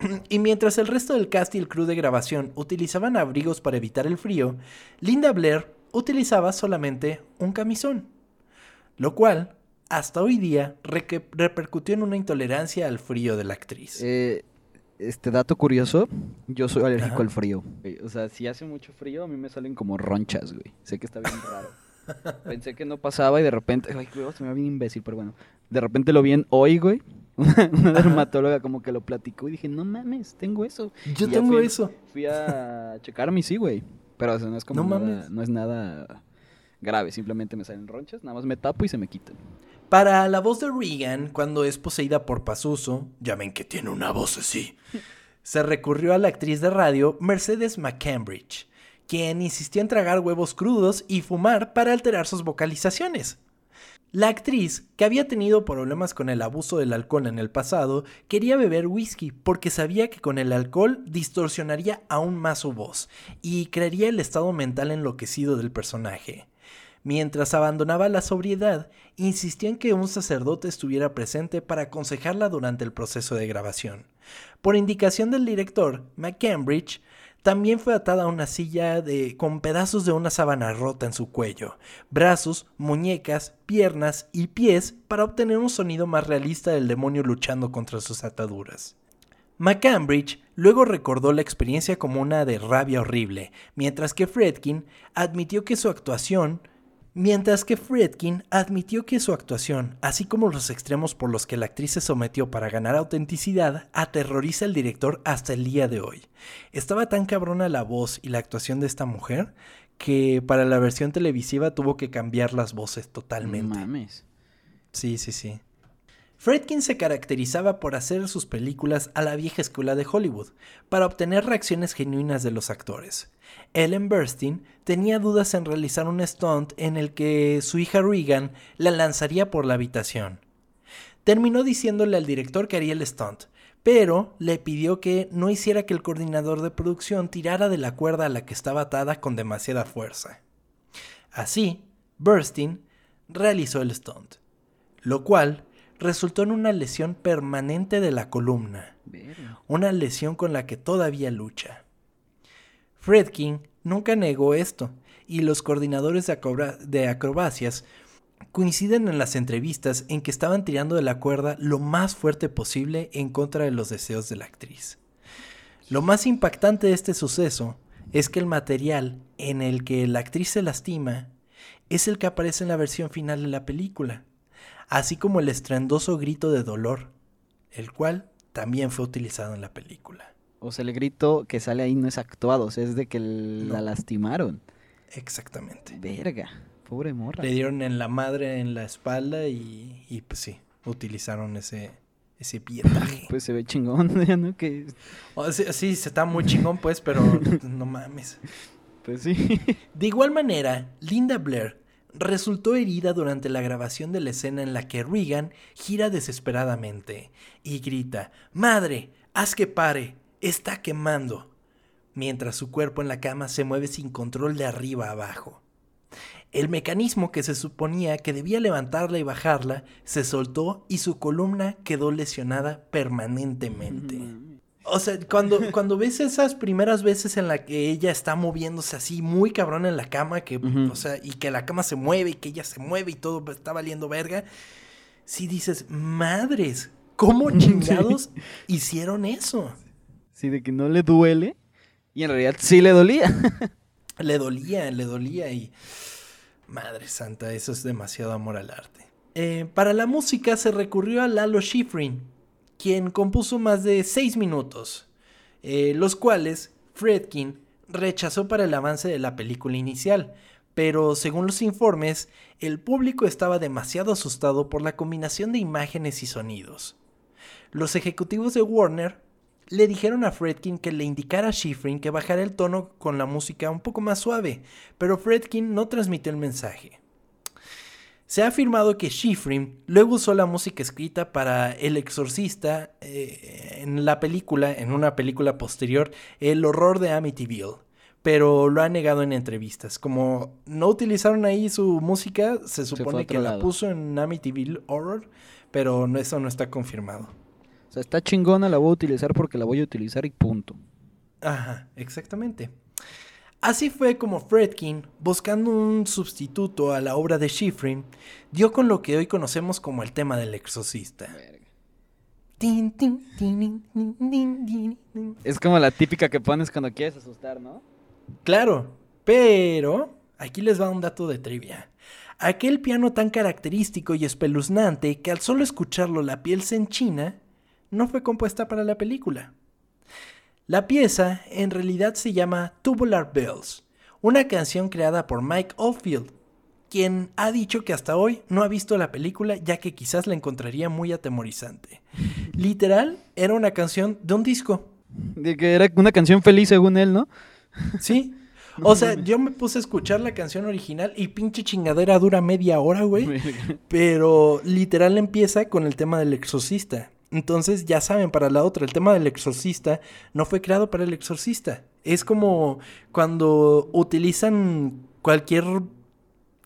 [SPEAKER 1] Y mientras el resto del cast y el crew de grabación utilizaban abrigos para evitar el frío, Linda Blair utilizaba solamente un camisón, lo cual hasta hoy día repercutió en una intolerancia al frío de la actriz.
[SPEAKER 2] Eh, Este dato curioso, yo soy alérgico
[SPEAKER 1] Ajá.
[SPEAKER 2] al frío. güey. O sea, si hace mucho frío, a mí me salen como ronchas, güey. Sé que está bien raro. Pensé que no pasaba y de repente, ay, güey, se me va bien imbécil, pero bueno. De repente lo vi en hoy, güey. Una, dermatóloga como que lo platicó y dije, no mames, tengo eso.
[SPEAKER 1] Yo
[SPEAKER 2] Y
[SPEAKER 1] tengo
[SPEAKER 2] fui-
[SPEAKER 1] eso.
[SPEAKER 2] Fui a checarme y sí, güey. Pero o sea, no es como
[SPEAKER 1] No
[SPEAKER 2] nada,
[SPEAKER 1] mames.
[SPEAKER 2] no es nada grave, simplemente me salen ronchas, nada más me tapo y se me quitan.
[SPEAKER 1] Para la voz de Regan, cuando es poseída por Pazuzu, ya ven que tiene una voz así, se recurrió a la actriz de radio Mercedes McCambridge, quien insistió en tragar huevos crudos y fumar para alterar sus vocalizaciones. La actriz, que había tenido problemas con el abuso del alcohol en el pasado, quería beber whisky porque sabía que con el alcohol distorsionaría aún más su voz y crearía el estado mental enloquecido del personaje. Mientras abandonaba la sobriedad, insistió en que un sacerdote estuviera presente para aconsejarla durante el proceso de grabación. Por indicación del director, McCambridge, también fue atada a una silla de, con pedazos de una sábana rota en su cuello, brazos, muñecas, piernas y pies para obtener un sonido más realista del demonio luchando contra sus ataduras. McCambridge luego recordó la experiencia como una de rabia horrible, mientras que Fredkin admitió que su actuación Mientras que Friedkin admitió que su actuación, así como los extremos por los que la actriz se sometió para ganar autenticidad, aterroriza al director hasta el día de hoy. Estaba tan cabrona la voz y la actuación de esta mujer que para la versión televisiva tuvo que cambiar las voces totalmente.
[SPEAKER 2] Mames.
[SPEAKER 1] Sí, sí, sí. Fredkin se caracterizaba por hacer sus películas a la vieja escuela de Hollywood, para obtener reacciones genuinas de los actores. Ellen Burstyn tenía dudas en realizar un stunt en el que su hija Regan la lanzaría por la habitación. Terminó diciéndole al director que haría el stunt, pero le pidió que no hiciera que el coordinador de producción tirara de la cuerda a la que estaba atada con demasiada fuerza. Así, Burstyn realizó el stunt, lo cual resultó en una lesión permanente de la columna, una lesión con la que todavía lucha. Fredkin nunca negó esto, y los coordinadores de acrobacias coinciden en las entrevistas en que estaban tirando de la cuerda lo más fuerte posible en contra de los deseos de la actriz. Lo más impactante de este suceso es que el material en el que la actriz se lastima es el que aparece en la versión final de la película, así como el estruendoso grito de dolor, el cual también fue utilizado en la película.
[SPEAKER 2] O sea, el grito que sale ahí no es actuado, o sea, es de que la lastimaron.
[SPEAKER 1] Exactamente.
[SPEAKER 2] Verga, pobre morra.
[SPEAKER 1] Le dieron en la madre, en la espalda y, y pues sí, utilizaron ese, ese pietaje.
[SPEAKER 2] Pues se ve chingón, ya no que
[SPEAKER 1] sí, se está muy chingón pues, pero no mames.
[SPEAKER 2] pues sí.
[SPEAKER 1] De igual manera, Linda Blair resultó herida durante la grabación de la escena en la que Regan gira desesperadamente y grita, Madre, haz que pare, está quemando, mientras su cuerpo en la cama se mueve sin control de arriba a abajo. El mecanismo que se suponía que debía levantarla y bajarla se soltó y su columna quedó lesionada permanentemente. O sea, cuando, cuando ves esas primeras veces en la que ella está moviéndose así muy cabrón en la cama, que, o sea, y que la cama se mueve y que ella se mueve y todo está valiendo verga, sí dices, madres, ¿cómo chingados hicieron eso?
[SPEAKER 2] Sí, de que no le duele. Y en realidad sí le dolía.
[SPEAKER 1] Le dolía, le dolía y... Madre santa, eso es demasiado amor al arte. Eh, para la música se recurrió a Lalo Schifrin, quien compuso más de seis minutos, eh, los cuales Fredkin rechazó para el avance de la película inicial, pero según los informes, el público estaba demasiado asustado por la combinación de imágenes y sonidos. Los ejecutivos de Warner le dijeron a Fredkin que le indicara a Schifrin que bajara el tono con la música un poco más suave, pero Fredkin no transmitió el mensaje. Se ha afirmado que Schifrin luego usó la música escrita para El Exorcista eh, en la película, en una película posterior, El horror de Amityville, pero lo ha negado en entrevistas. Como no utilizaron ahí su música, se supone que la puso en Amityville Horror, pero eso no está confirmado.
[SPEAKER 2] O sea, está chingona, la voy a utilizar porque la voy a utilizar y punto.
[SPEAKER 1] Ajá, exactamente. Así fue como Fredkin, buscando un sustituto a la obra de Schifrin, dio con lo que hoy conocemos como el tema del exorcista.
[SPEAKER 2] Es como la típica que pones cuando quieres asustar, ¿no?
[SPEAKER 1] Claro, pero aquí les va un dato de trivia. Aquel piano tan característico y espeluznante que al solo escucharlo la piel se enchina, no fue compuesta para la película. La pieza en realidad se llama Tubular Bells, una canción creada por Mike Oldfield, quien ha dicho que hasta hoy no ha visto la película ya que quizás la encontraría muy atemorizante. Literal, era una canción de un disco.
[SPEAKER 2] De que era una canción feliz según él, ¿no?
[SPEAKER 1] Sí. O sea, yo me puse a escuchar la canción original y pinche chingadera dura media hora, güey. Pero literal empieza con el tema del exorcista. Entonces, ya saben, para la otra, el tema del exorcista no fue creado para el exorcista. Es como cuando utilizan cualquier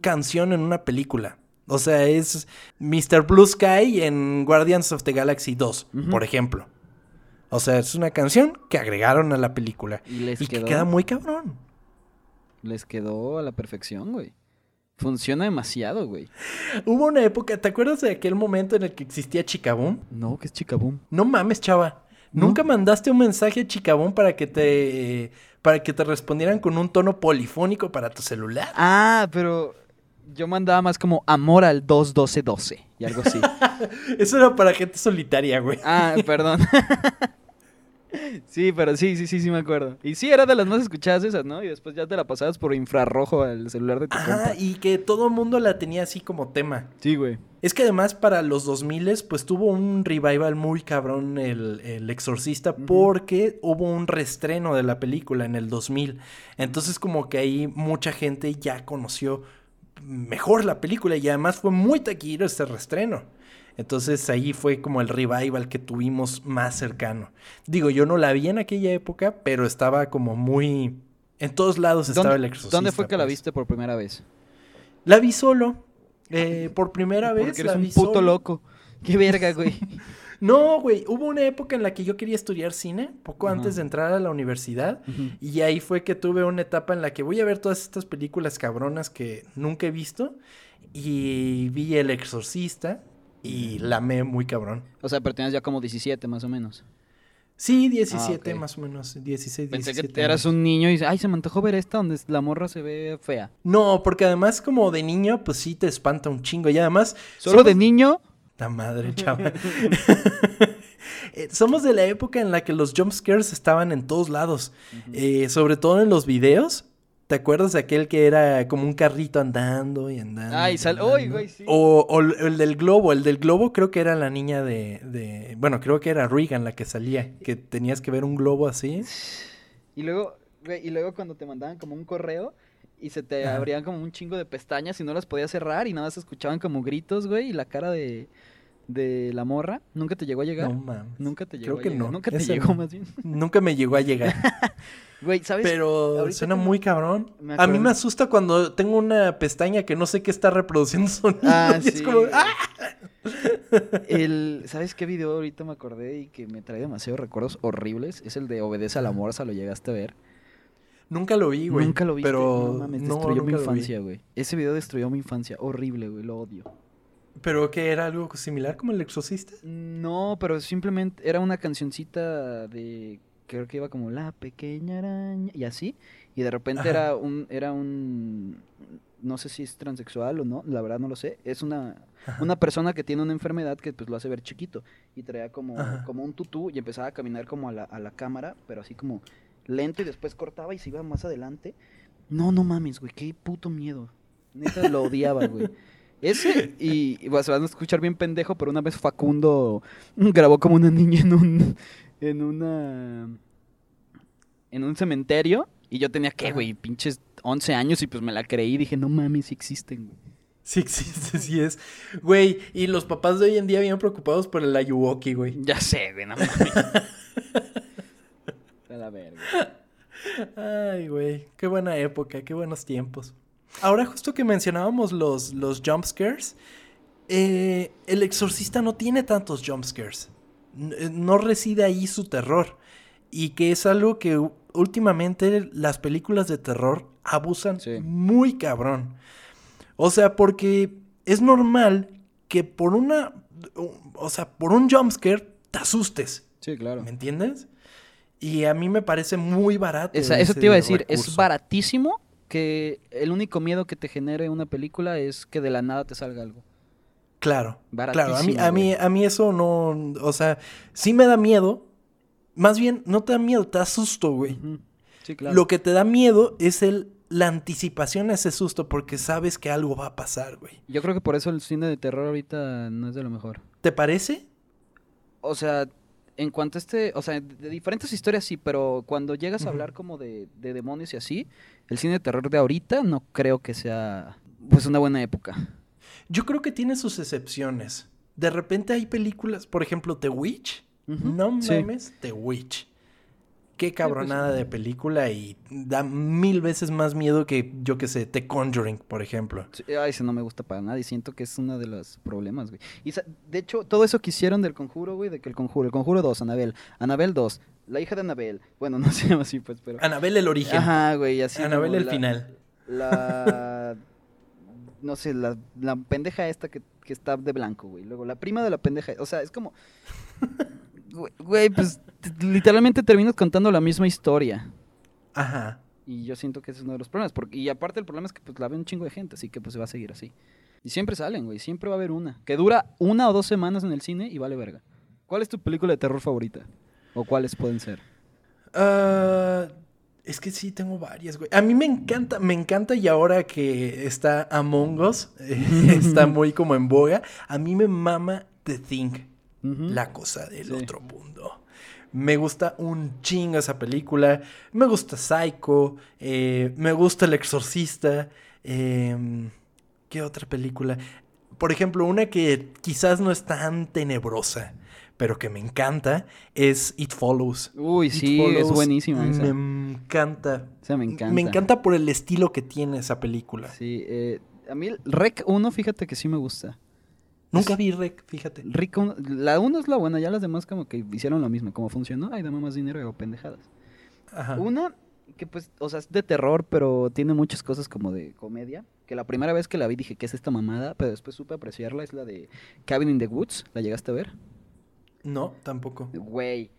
[SPEAKER 1] canción en una película. O sea, es Mr. Blue Sky en Guardians of the Galaxy 2,
[SPEAKER 2] Ujú.
[SPEAKER 1] por ejemplo. O sea, es una canción que agregaron a la película.
[SPEAKER 2] Y les
[SPEAKER 1] Y que
[SPEAKER 2] quedó,
[SPEAKER 1] queda muy cabrón.
[SPEAKER 2] les quedó a la perfección, güey. Funciona demasiado, güey.
[SPEAKER 1] Hubo una época, ¿te acuerdas de aquel momento en el que existía Chicaboom?
[SPEAKER 2] No, que es chicaboom.
[SPEAKER 1] No mames, chava.
[SPEAKER 2] ¿No?
[SPEAKER 1] ¿Nunca mandaste un mensaje a Chicaboom para que te para que te respondieran con un tono polifónico para tu celular?
[SPEAKER 2] Ah, pero yo mandaba más como amor al 21212 y algo así.
[SPEAKER 1] Eso era para gente solitaria, güey.
[SPEAKER 2] ah, perdón. sí, pero sí, sí, sí, sí me acuerdo. Y sí, era de las más escuchadas esas, ¿no? Y después ya te la pasabas por infrarrojo al celular de tu
[SPEAKER 1] Ajá,
[SPEAKER 2] compa.
[SPEAKER 1] y que todo el mundo la tenía así como tema.
[SPEAKER 2] Sí, güey.
[SPEAKER 1] Es que además para los 2000 pues tuvo un revival muy cabrón el, el Exorcista porque hubo un restreno de la película en el 2000. Entonces como que ahí mucha gente ya conoció mejor la película y además fue muy taquillero este restreno. Entonces ahí fue como el revival que tuvimos más cercano. Digo, yo no la vi en aquella época, pero estaba como muy... En todos lados estaba el Exorcista.
[SPEAKER 2] ¿Dónde fue que la
[SPEAKER 1] pues.
[SPEAKER 2] viste por primera vez?
[SPEAKER 1] La vi solo. eh, por primera vez.
[SPEAKER 2] Porque eres
[SPEAKER 1] la
[SPEAKER 2] un puto
[SPEAKER 1] solo.
[SPEAKER 2] loco. Qué verga, güey.
[SPEAKER 1] No, güey, hubo una época en la que yo quería estudiar cine, poco antes de entrar a la universidad, y ahí fue que tuve una etapa en la que voy a ver todas estas películas cabronas que nunca he visto, y vi El Exorcista, y la amé muy cabrón.
[SPEAKER 2] o sea, pero tenías ya como 17 más o menos.
[SPEAKER 1] Sí, 17
[SPEAKER 2] Ah,
[SPEAKER 1] más o menos, 16,
[SPEAKER 2] Pensé
[SPEAKER 1] 17.
[SPEAKER 2] que eras un niño y dices, ay, se me antojó ver esta donde la morra se ve fea.
[SPEAKER 1] No, porque además como de niño, pues sí te espanta un chingo, y además...
[SPEAKER 2] Solo
[SPEAKER 1] somos-
[SPEAKER 2] de niño,
[SPEAKER 1] La madre, chava. Eh, Somos de la época en la que los jump scares estaban en todos lados. Eh, sobre todo en los videos. ¿Te acuerdas de aquel que era como un carrito andando y andando?
[SPEAKER 2] Ay,
[SPEAKER 1] y
[SPEAKER 2] sal- uy, güey, sí.
[SPEAKER 1] O, o el el del globo. El del globo creo que era la niña de, de- Bueno, creo que era Regan la que salía. Que tenías que ver un globo así.
[SPEAKER 2] Y luego, güey, y luego cuando te mandaban como un correo y se te abrían como un chingo de pestañas y no las podías cerrar y nada más escuchaban como gritos, güey, y la cara de, de la morra. ¿Nunca te llegó a llegar?
[SPEAKER 1] No mames.
[SPEAKER 2] Nunca te
[SPEAKER 1] Creo
[SPEAKER 2] llegó a
[SPEAKER 1] que
[SPEAKER 2] llegar.
[SPEAKER 1] no.
[SPEAKER 2] Nunca te llegó
[SPEAKER 1] no.
[SPEAKER 2] más bien.
[SPEAKER 1] Nunca me llegó a llegar.
[SPEAKER 2] Güey, ¿sabes?
[SPEAKER 1] Pero
[SPEAKER 2] Ahorita
[SPEAKER 1] suena muy cabrón. A mí me asusta cuando tengo una pestaña que no sé qué está reproduciendo sonido.
[SPEAKER 2] Ah,
[SPEAKER 1] y es
[SPEAKER 2] sí,
[SPEAKER 1] como,
[SPEAKER 2] güey.
[SPEAKER 1] ¡ah!
[SPEAKER 2] El, ¿Sabes qué video ahorita me acordé y que me trae demasiados recuerdos horribles? Es el de Obedece a la Morsa, ¿lo llegaste a ver?
[SPEAKER 1] Nunca lo vi, güey.
[SPEAKER 2] Nunca lo viste.
[SPEAKER 1] Pero
[SPEAKER 2] no mames,
[SPEAKER 1] no,
[SPEAKER 2] destruyó mi
[SPEAKER 1] vi.
[SPEAKER 2] infancia, güey. Ese video destruyó mi infancia. Horrible, güey, lo odio.
[SPEAKER 1] Pero que era algo similar como el exorcista.
[SPEAKER 2] No, pero simplemente era una cancioncita de creo que iba como la pequeña araña y así y de repente
[SPEAKER 1] Ajá.
[SPEAKER 2] era un era un no sé si es transexual o no, la verdad no lo sé. Es una
[SPEAKER 1] Ajá.
[SPEAKER 2] una persona que tiene una enfermedad que pues lo hace ver chiquito y traía como
[SPEAKER 1] Ajá.
[SPEAKER 2] como un tutú y empezaba a caminar como a la, a la cámara, pero así como lento y después cortaba y se iba más adelante. No, no mames, güey, qué puto miedo. Neta lo odiaba, güey. Ese, y, y bueno, se van a escuchar bien pendejo, pero una vez Facundo grabó como una niña en un. En una. en un cementerio. Y yo tenía que,
[SPEAKER 1] Ajá.
[SPEAKER 2] güey, pinches 11 años y pues me la creí. Dije, no mames, sí existen, güey.
[SPEAKER 1] Sí existe, sí es. Güey, y los papás de hoy en día bien preocupados por el Ayuwoki, güey.
[SPEAKER 2] Ya sé, güey, no mames. A la verga.
[SPEAKER 1] Ay, güey. Qué buena época, qué buenos tiempos. Ahora, justo que mencionábamos los, los jump scares, eh, el exorcista no tiene tantos jump scares. Eh, No reside ahí su terror. Y que es algo que últimamente las películas de terror abusan
[SPEAKER 2] Sí.
[SPEAKER 1] muy cabrón. O sea, porque es normal que por una. O sea, por un jumpscare te asustes.
[SPEAKER 2] Sí, claro.
[SPEAKER 1] ¿Me entiendes? Y a mí me parece muy barato.
[SPEAKER 2] Esa- eso te iba a decir, es baratísimo que el único miedo que te genere una película es que de la nada te salga algo.
[SPEAKER 1] Claro, claro. A mí, a, mí, a mí eso no. O sea, sí me da miedo. Más bien, no te da miedo, te da susto, güey.
[SPEAKER 2] Sí, claro.
[SPEAKER 1] Lo que te da miedo es el, la anticipación a ese susto porque sabes que algo va a pasar, güey.
[SPEAKER 2] Yo creo que por eso el cine de terror ahorita no es de lo mejor.
[SPEAKER 1] ¿Te parece?
[SPEAKER 2] O sea, en cuanto a este, o sea, de diferentes historias sí, pero cuando llegas a hablar como de, de demonios y así, el cine de terror de ahorita no creo que sea pues una buena época.
[SPEAKER 1] Yo creo que tiene sus excepciones. De repente hay películas, por ejemplo, The Witch. No
[SPEAKER 2] sí.
[SPEAKER 1] mames, The Witch. Qué cabronada de película y da mil veces más miedo que, yo que sé, The Conjuring, por ejemplo.
[SPEAKER 2] Sí, Ay, ese no me gusta para nada y siento que es uno de los problemas, güey. Y de hecho, todo eso que hicieron del conjuro, güey, de que el conjuro, el conjuro 2, Anabel, Anabel 2, la hija de Anabel, bueno, no se llama así, pues, pero...
[SPEAKER 1] Anabel el origen.
[SPEAKER 2] Ajá, güey, así.
[SPEAKER 1] Anabel el
[SPEAKER 2] la-
[SPEAKER 1] final.
[SPEAKER 2] La. No sé, la, la pendeja esta que, que está de blanco, güey. Luego la prima de la pendeja. O sea, es como. Güey, Güey, pues literalmente terminas contando la misma historia.
[SPEAKER 1] Ajá.
[SPEAKER 2] Y yo siento que ese es uno de los problemas. Porque, y aparte, el problema es que pues, la ve un chingo de gente, así que pues se va a seguir así. Y siempre salen, güey. Siempre va a haber una. Que dura una o dos semanas en el cine y vale verga. ¿Cuál es tu película de terror favorita? ¿O cuáles pueden ser?
[SPEAKER 1] Ah, es que sí, tengo varias, güey. A mí me encanta, me encanta y ahora que está Among Us, eh, está muy como en boga, a mí me mama The Thing, la cosa del
[SPEAKER 2] Sí.
[SPEAKER 1] otro mundo. Me gusta un chingo esa película, me gusta Psycho, eh, me gusta El Exorcista, em, ¿qué otra película? Por ejemplo, una que quizás no es tan tenebrosa, pero que me encanta, es It Follows.
[SPEAKER 2] Uy,
[SPEAKER 1] It
[SPEAKER 2] sí, es
[SPEAKER 1] Follows
[SPEAKER 2] buenísima esa.
[SPEAKER 1] Me encanta.
[SPEAKER 2] O sea, me encanta.
[SPEAKER 1] Me encanta por el estilo que tiene esa película.
[SPEAKER 2] Sí, eh, a mí el Rec 1, fíjate que sí me gusta.
[SPEAKER 1] Nunca
[SPEAKER 2] Es-
[SPEAKER 1] vi Rec, fíjate.
[SPEAKER 2] Rec 1, la 1 es la buena, ya las demás como que hicieron lo mismo, como funcionó, ay, dame más dinero y hago pendejadas.
[SPEAKER 1] Ajá.
[SPEAKER 2] Una que pues, o sea, es de terror, pero tiene muchas cosas como de comedia, que la primera vez que la vi dije, ¿qué es esta mamada? Pero después supe apreciarla, es la de Cabin in the Woods, ¿la llegaste a ver?
[SPEAKER 1] No, tampoco.
[SPEAKER 2] Güey,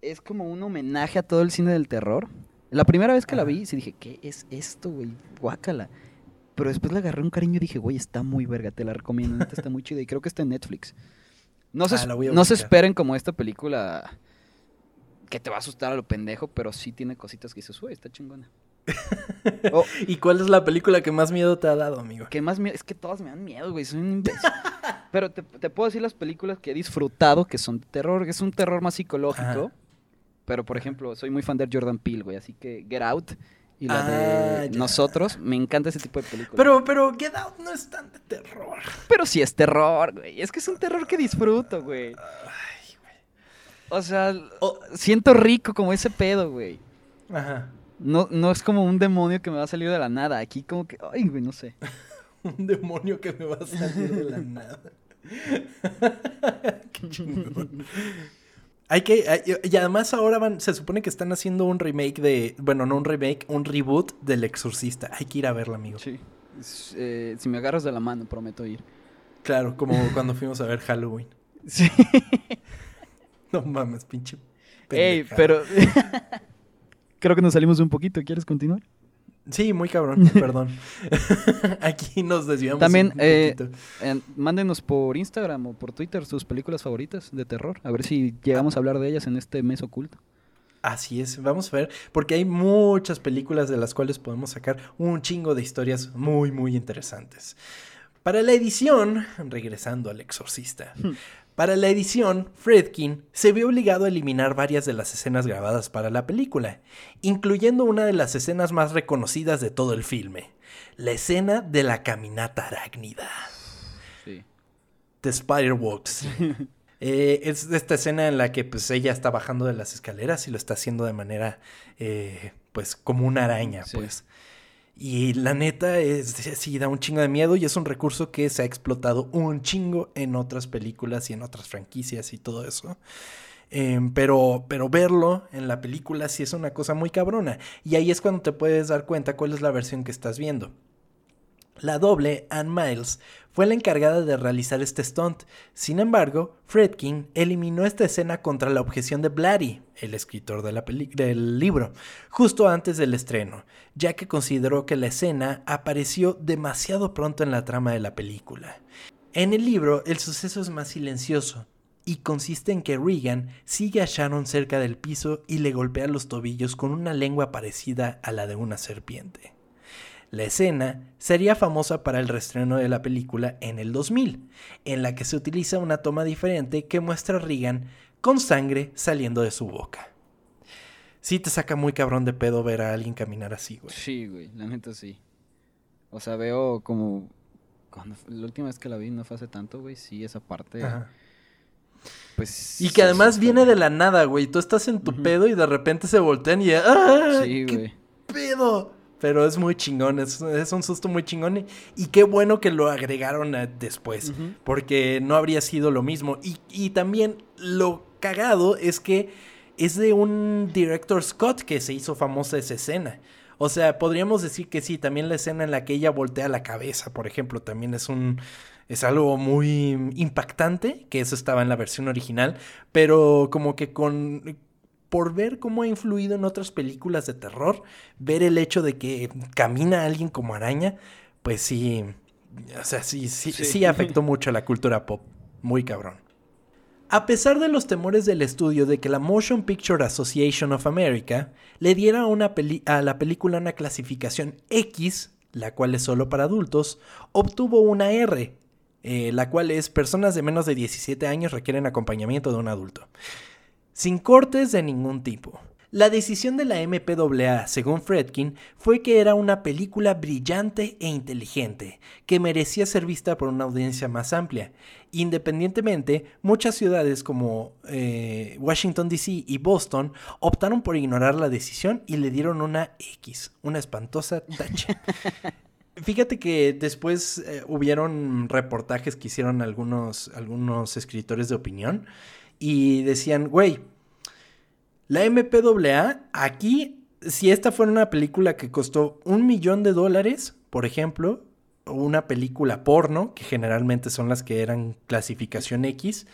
[SPEAKER 2] es como un homenaje a todo el cine del terror. La primera vez que la vi, sí dije, ¿qué es esto, güey? Guácala. Pero después le agarré un cariño y dije, güey, está muy verga, te la recomiendo, está muy chida. Y creo que está en Netflix. No se,
[SPEAKER 1] Ah,
[SPEAKER 2] no se esperen como esta película que te va a asustar a lo pendejo, pero sí tiene cositas que dices, güey, está chingona. Oh,
[SPEAKER 1] ¿Y cuál es la película que más miedo te ha dado, amigo?
[SPEAKER 2] ¿Qué más miedo? Es que todas me dan miedo, güey. Soy un imbécil. Pero te, te puedo decir las películas que he disfrutado que son de terror. que Es un terror más psicológico.
[SPEAKER 1] Ajá.
[SPEAKER 2] Pero, por ejemplo, soy muy fan de Jordan Peele, güey. Así que Get Out y la
[SPEAKER 1] Ah,
[SPEAKER 2] de
[SPEAKER 1] ya.
[SPEAKER 2] Nosotros. Me encanta ese tipo de películas.
[SPEAKER 1] Pero, pero Get Out no es tan de terror.
[SPEAKER 2] Pero sí es terror, güey. Es que es un terror que disfruto, güey.
[SPEAKER 1] Ay, güey.
[SPEAKER 2] O sea,
[SPEAKER 1] Oh.
[SPEAKER 2] siento rico como ese pedo, güey.
[SPEAKER 1] Ajá.
[SPEAKER 2] No, no es como un demonio que me va a salir de la nada. Aquí como que, ay, güey, no sé.
[SPEAKER 1] Un demonio que me va a salir de la nada. Qué chingón. Hay que. hay- y además ahora van. Se supone que están haciendo un remake de. Bueno, no un remake, un reboot del Exorcista. Hay que ir a verla, amigo.
[SPEAKER 2] Sí. Eh, si me agarras de la mano, prometo ir.
[SPEAKER 1] Claro, como cuando fuimos a ver Halloween.
[SPEAKER 2] Sí.
[SPEAKER 1] No mames, pinche.
[SPEAKER 2] Ey, pero. Creo que nos salimos un poquito. ¿Quieres continuar?
[SPEAKER 1] Sí, muy cabrón, perdón. Aquí nos desviamos.
[SPEAKER 2] También,
[SPEAKER 1] un
[SPEAKER 2] eh,
[SPEAKER 1] poquito.
[SPEAKER 2] Eh, mándenos por Instagram o por Twitter sus películas favoritas de terror. A ver si llegamos a hablar de ellas en este mes oculto.
[SPEAKER 1] Así es, vamos a ver, porque hay muchas películas de las cuales podemos sacar un chingo de historias muy, muy interesantes. Para la edición, regresando al exorcista, para la edición, Fredkin se vio obligado a eliminar varias de las escenas grabadas para la película, incluyendo una de las escenas más reconocidas de todo el filme, la escena de la caminata arácnida.
[SPEAKER 2] Sí.
[SPEAKER 1] The Spider Walks. Eh, es esta escena en la que pues ella está bajando de las escaleras y lo está haciendo de manera eh, pues como una araña
[SPEAKER 2] Sí.
[SPEAKER 1] pues. Y la neta es sí da un chingo de miedo y es un recurso que se ha explotado un chingo en otras películas y en otras franquicias y todo eso. Em, pero, pero verlo en la película sí es una cosa muy cabrona. Y ahí es cuando te puedes dar cuenta cuál es la versión que estás viendo. La doble, Ann Miles, fue la encargada de realizar este stunt. Sin embargo, Fredkin eliminó esta escena contra la objeción de Blatty, el escritor de la del libro, justo antes del estreno, ya que consideró que la escena apareció demasiado pronto en la trama de la película. En el libro, el suceso es más silencioso, y consiste en que Regan sigue a Sharon cerca del piso y le golpea los tobillos con una lengua parecida a la de una serpiente. La escena sería famosa para el reestreno de la película en el 2000, en la que se utiliza una toma diferente que muestra a Regan con sangre saliendo de su boca. Sí te saca muy cabrón de pedo ver a alguien caminar así, güey.
[SPEAKER 2] Sí, güey, la neta sí. O sea, veo como... Cuando, la última vez que la vi no fue hace tanto, güey, sí, esa parte...
[SPEAKER 1] Pues, y que además viene de la nada, güey. Tú estás en tu pedo y de repente se voltean y ¡ah! Sí, güey. pedo! Pero es muy chingón, es, un susto muy chingón. Y, qué bueno que lo agregaron después, porque no habría sido lo mismo. Y, y, también lo cagado es que es de un director Scott que se hizo famosa esa escena. O sea, podríamos decir que sí, también la escena en la que ella voltea la cabeza, por ejemplo, también es un es algo muy impactante, que eso estaba en la versión original, pero como que con por ver cómo ha influido en otras películas de terror, ver el hecho de que camina alguien como araña, pues sí, o sea, sí, sí, sí. afectó mucho a la cultura pop, muy cabrón. A pesar de los temores del estudio de que la Motion Picture Association of America le diera una a la película una clasificación X, la cual es solo para adultos, obtuvo una R, eh, la cual es personas de menos de 17 años requieren acompañamiento de un adulto sin cortes de ningún tipo. La decisión de la MPAA, según Fredkin, fue que era una película brillante e inteligente, que merecía ser vista por una audiencia más amplia. Independientemente, muchas ciudades como eh, Washington, D.C. y Boston optaron por ignorar la decisión y le dieron una X, una espantosa tacha. Fíjate que después eh, hubieron reportajes que hicieron algunos, algunos escritores de opinión y decían, güey, la MPAA aquí, si esta fuera una película que costó un millón de dólares, por ejemplo, o una película porno, que generalmente son las que eran clasificación X,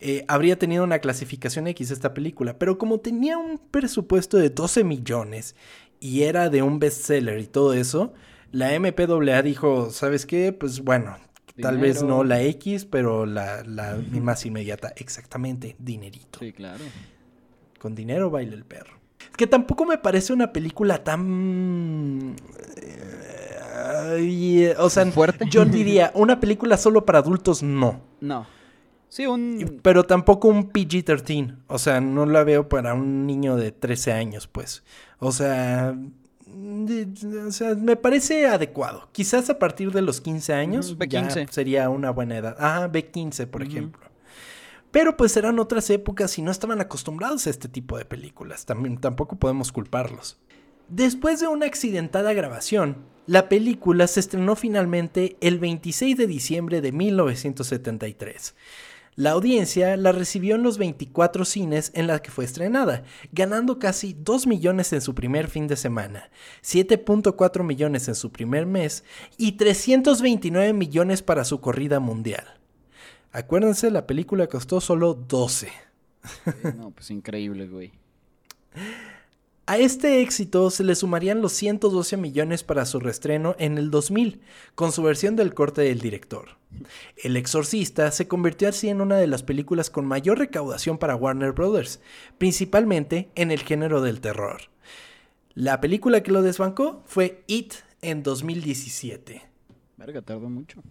[SPEAKER 1] eh, habría tenido una clasificación X esta película. Pero como tenía un presupuesto de 12 millones y era de un bestseller y todo eso, la MPAA dijo, ¿sabes qué? Pues bueno, Tal vez no la X, pero la, más inmediata. Exactamente, dinerito.
[SPEAKER 2] Sí, claro.
[SPEAKER 1] Con dinero baila el perro. Que tampoco me parece una película tan... Eh, o sea, ¿Fuerte? yo diría, una película solo para adultos, no.
[SPEAKER 2] No. Sí, un...
[SPEAKER 1] Pero tampoco un PG-13. O sea, no la veo para un niño de 13 años, pues. O sea, o sea, me parece adecuado. Quizás a partir de los 15 años sería una buena edad. Ah, B15, por ejemplo. Pero pues eran otras épocas y no estaban acostumbrados a este tipo de películas. También, tampoco podemos culparlos. Después de una accidentada grabación, la película se estrenó finalmente el 26 de diciembre de 1973. La audiencia la recibió en los 24 cines en las que fue estrenada, ganando casi 2 millones en su primer fin de semana, 7.4 millones en su primer mes y 329 millones para su corrida mundial. Acuérdense, la película costó solo 12.
[SPEAKER 2] no, pues increíble, güey.
[SPEAKER 1] A este éxito se le sumarían los 112 millones para su reestreno en el 2000, con su versión del corte del director. El Exorcista se convirtió así en una de las películas con mayor recaudación para Warner Bros., principalmente en el género del terror. La película que lo desbancó fue It en 2017.
[SPEAKER 2] Verga, tardó mucho.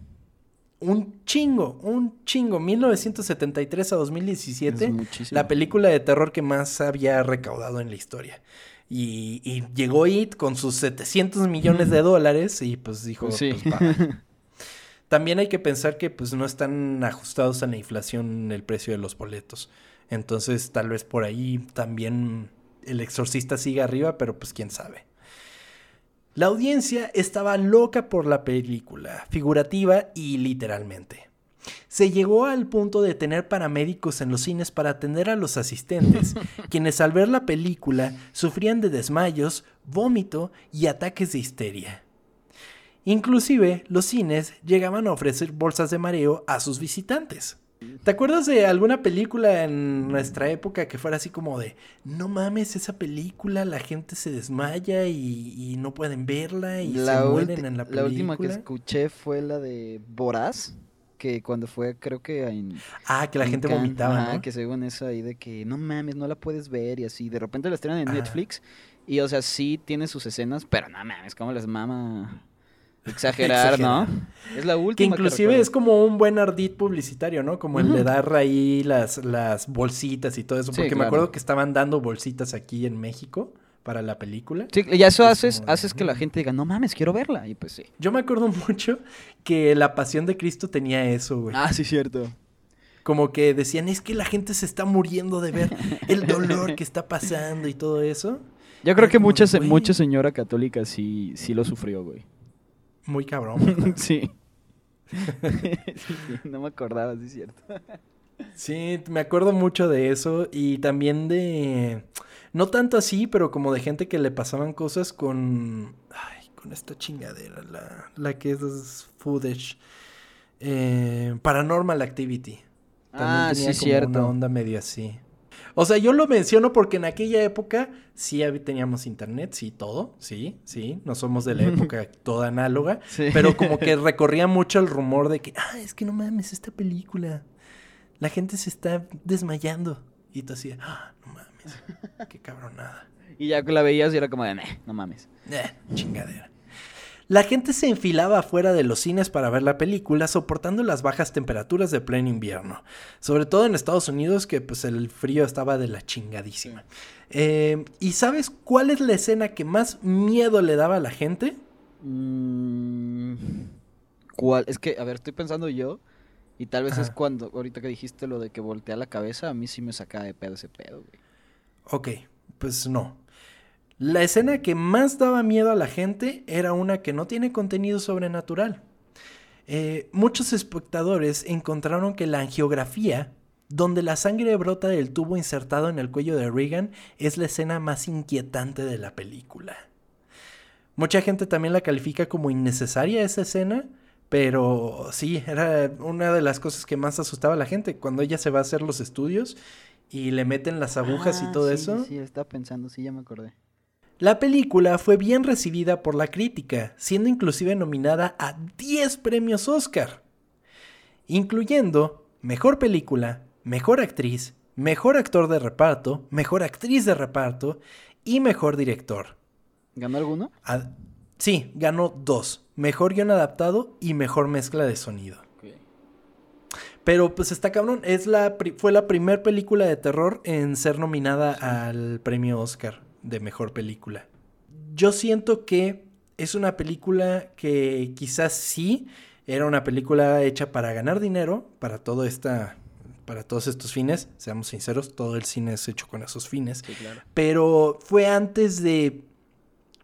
[SPEAKER 1] Un chingo, un chingo. 1973 a 2017. La película de terror que más había recaudado en la historia. Y, llegó It con sus 700 millones de dólares y pues dijo, sí. Pues, También hay que pensar que pues no están ajustados a la inflación el precio de los boletos. Entonces tal vez por ahí también el exorcista siga arriba, pero pues quién sabe. La audiencia estaba loca por la película, figurativa y literalmente. Se llegó al punto de tener paramédicos en los cines para atender a los asistentes, quienes al ver la película sufrían de desmayos, vómito y ataques de histeria. Inclusive, los cines llegaban a ofrecer bolsas de mareo a sus visitantes. ¿Te acuerdas de alguna película en nuestra época que fuera así como de, no mames, esa película, la gente se desmaya y, no pueden verla y se mueren en la película?
[SPEAKER 2] La última que escuché fue la de Boraz, que cuando fue, creo que en...
[SPEAKER 1] Ah, que la gente vomitaba,
[SPEAKER 2] ¿no? que según eso ahí de que, no mames, no la puedes ver y así. De repente la estrenan en Netflix y, o sea, sí tiene sus escenas, pero no mames, como les mama Exagerar, ¿no?
[SPEAKER 1] Es la última. Que inclusive es como un buen ardid publicitario, ¿no? Como el de dar ahí las, las bolsitas y todo eso. porque me acuerdo que estaban dando bolsitas aquí en México para la película.
[SPEAKER 2] Sí, y eso haces, haces que la gente diga, no mames, quiero verla. Y pues sí.
[SPEAKER 1] Yo me acuerdo mucho que La Pasión de Cristo tenía eso, güey.
[SPEAKER 2] Ah, sí, cierto.
[SPEAKER 1] Como que decían, es que la gente se está muriendo de ver el dolor que está pasando y todo eso.
[SPEAKER 2] Yo creo que mucha, mucha señora católica sí, sí lo sufrió, güey.
[SPEAKER 1] Muy cabrón.
[SPEAKER 2] sí. No me acordaba, sí es cierto.
[SPEAKER 1] sí, me acuerdo mucho de eso y también de... No tanto así, pero como de gente que le pasaban cosas con... Ay, con esta chingadera, la, la que es footage. Eh, Paranormal Activity.
[SPEAKER 2] También ah, tenía sí, como cierto.
[SPEAKER 1] una onda medio así. O sea, yo lo menciono porque en aquella época sí teníamos internet, sí, todo, sí, sí, no somos de la época toda análoga, pero como que recorría mucho el rumor de que, ah, es que no mames, esta película, la gente se está desmayando. Y tú así, ah, no mames, qué cabronada.
[SPEAKER 2] Y ya que la veías y era como de, no mames.
[SPEAKER 1] Eh, chingadera. La gente se enfilaba afuera de los cines para ver la película, soportando las bajas temperaturas de pleno invierno. Sobre todo en Estados Unidos, que pues el frío estaba de la chingadísima. Eh, ¿Y sabes cuál es la escena que más miedo le daba a la gente?
[SPEAKER 2] Mm, ¿Cuál? Es que, a ver, estoy pensando yo. Y tal vez es cuando, ahorita que dijiste lo de que voltea la cabeza, a mí sí me saca de pedo ese pedo, güey.
[SPEAKER 1] Ok, pues no. La escena que más daba miedo a la gente era una que no tiene contenido sobrenatural. Eh, muchos espectadores encontraron que la angiografía, donde la sangre brota del tubo insertado en el cuello de Regan, es la escena más inquietante de la película. Mucha gente también la califica como innecesaria esa escena, pero sí, era una de las cosas que más asustaba a la gente. Cuando ella se va a hacer los estudios y le meten las agujas y ah, todo eso.
[SPEAKER 2] Sí, estaba pensando, sí, ya me acordé.
[SPEAKER 1] La película fue bien recibida por la crítica, siendo inclusive nominada a 10 premios Oscar, incluyendo Mejor Película, Mejor Actriz, Mejor Actor de Reparto, Mejor Actriz de Reparto y Mejor Director.
[SPEAKER 2] ¿Ganó alguno?
[SPEAKER 1] sí, ganó dos. Mejor guion adaptado y mejor mezcla de sonido. Pero pues está cabrón, es la fue la primera película de terror en ser nominada al premio Oscar de mejor película. Yo siento que es una película que quizás sí era una película hecha para ganar dinero, para todo esta para todos estos fines, seamos sinceros, todo el cine es hecho con esos fines. Pero fue antes de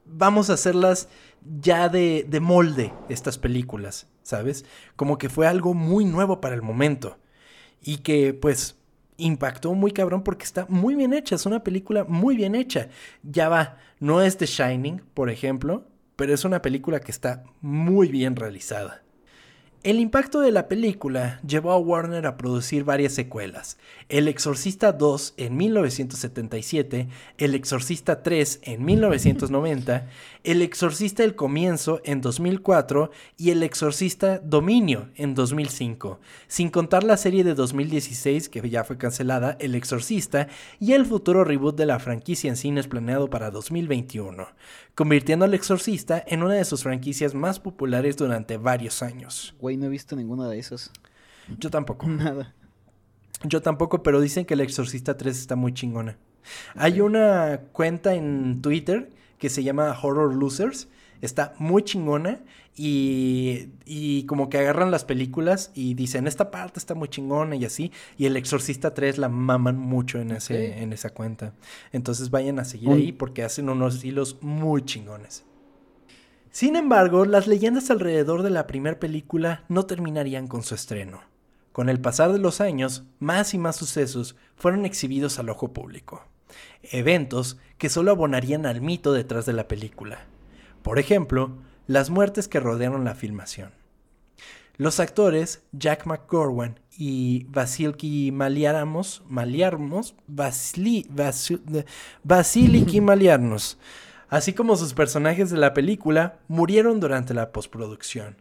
[SPEAKER 1] vamos a hacerlas ya de, de molde estas películas, ¿sabes? Como que fue algo muy nuevo para el momento. Y que pues impactó muy cabrón porque está muy bien hecha, es una película muy bien hecha. Ya va, no es The Shining, por ejemplo, pero es una película que está muy bien realizada. El impacto de la película llevó a Warner a producir varias secuelas. El Exorcista 2 en 1977, El Exorcista 3 en 1990, El Exorcista El Comienzo en 2004 y El Exorcista Dominio en 2005, sin contar la serie de 2016 que ya fue cancelada, El Exorcista, y el futuro reboot de la franquicia en cines planeado para 2021, convirtiendo al Exorcista en una de sus franquicias más populares durante varios años
[SPEAKER 2] no he visto ninguna de esas.
[SPEAKER 1] Yo tampoco.
[SPEAKER 2] Nada.
[SPEAKER 1] Yo tampoco, pero dicen que El Exorcista 3 está muy chingona. Hay una cuenta en Twitter que se llama Horror Losers. Está muy chingona y, y, como que agarran las películas y dicen, esta parte está muy chingona y así. Y El Exorcista 3 la maman mucho en, ese, en esa cuenta. Entonces vayan a seguir ahí porque hacen unos hilos muy chingones. Sin embargo, las leyendas alrededor de la primera película no terminarían con su estreno. Con el pasar de los años, más y más sucesos fueron exhibidos al ojo público. Eventos que solo abonarían al mito detrás de la película. Por ejemplo, las muertes que rodearon la filmación. Los actores Jack McGorwan y Vasiliki Maliarmos, Maliarmos, Vasili, Vasiliki Maliarmos, así como sus personajes de la película, murieron durante la postproducción.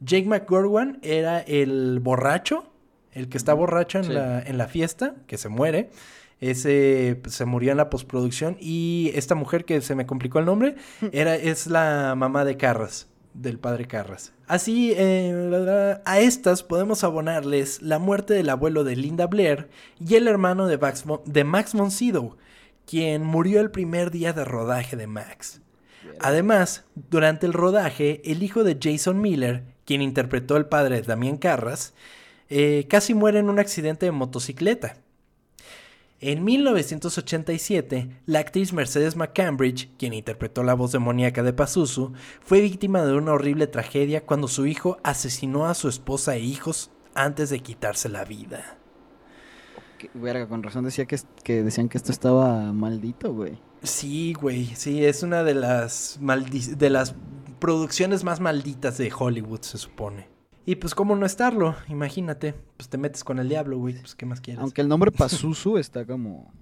[SPEAKER 1] Jake McGorwan era el borracho, el que está borracho en, la, en la fiesta, que se muere. Ese se murió en la postproducción. Y esta mujer que se me complicó el nombre, era, es la mamá de Carras, del padre Carras. Así, eh, a estas podemos abonarles la muerte del abuelo de Linda Blair y el hermano de Max, de Max von Sydow, quien murió el primer día de rodaje de Max. Además, durante el rodaje, el hijo de Jason Miller, quien interpretó el padre de Damien Carras, eh, casi muere en un accidente de motocicleta. En 1987, la actriz Mercedes McCambridge, quien interpretó la voz demoníaca de Pazuzu, fue víctima de una horrible tragedia cuando su hijo asesinó a su esposa e hijos antes de quitarse la vida.
[SPEAKER 2] verga, con razón decía que, que decían que esto estaba maldito, güey.
[SPEAKER 1] Sí, güey, sí, es una de las, de las producciones más malditas de Hollywood, se supone. Y pues, ¿cómo no estarlo? Imagínate, pues te metes con el diablo, güey, pues, ¿qué más quieres?
[SPEAKER 2] Aunque el nombre Pazuzu está como...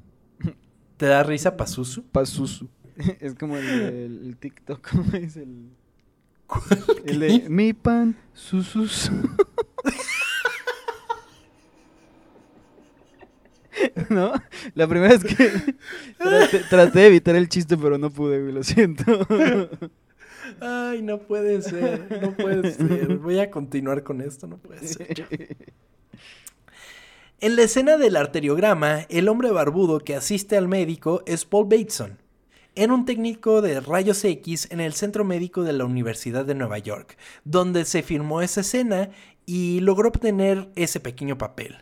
[SPEAKER 1] ¿Te da risa Pazuzu?
[SPEAKER 2] Pazuzu. Es como el, el, TikTok, ¿cómo es el...? El de mi pan, susus. ¿No? La primera vez que traté, de evitar el chiste, pero no pude, güey, lo siento.
[SPEAKER 1] Ay, no puede ser, no puede ser. Voy a continuar con esto, no puede ser. En la escena del arteriograma, el hombre barbudo que asiste al médico es Paul Bateson. Era un técnico de rayos X en el Centro Médico de la Universidad de Nueva York, donde se filmó esa escena y logró obtener ese pequeño papel.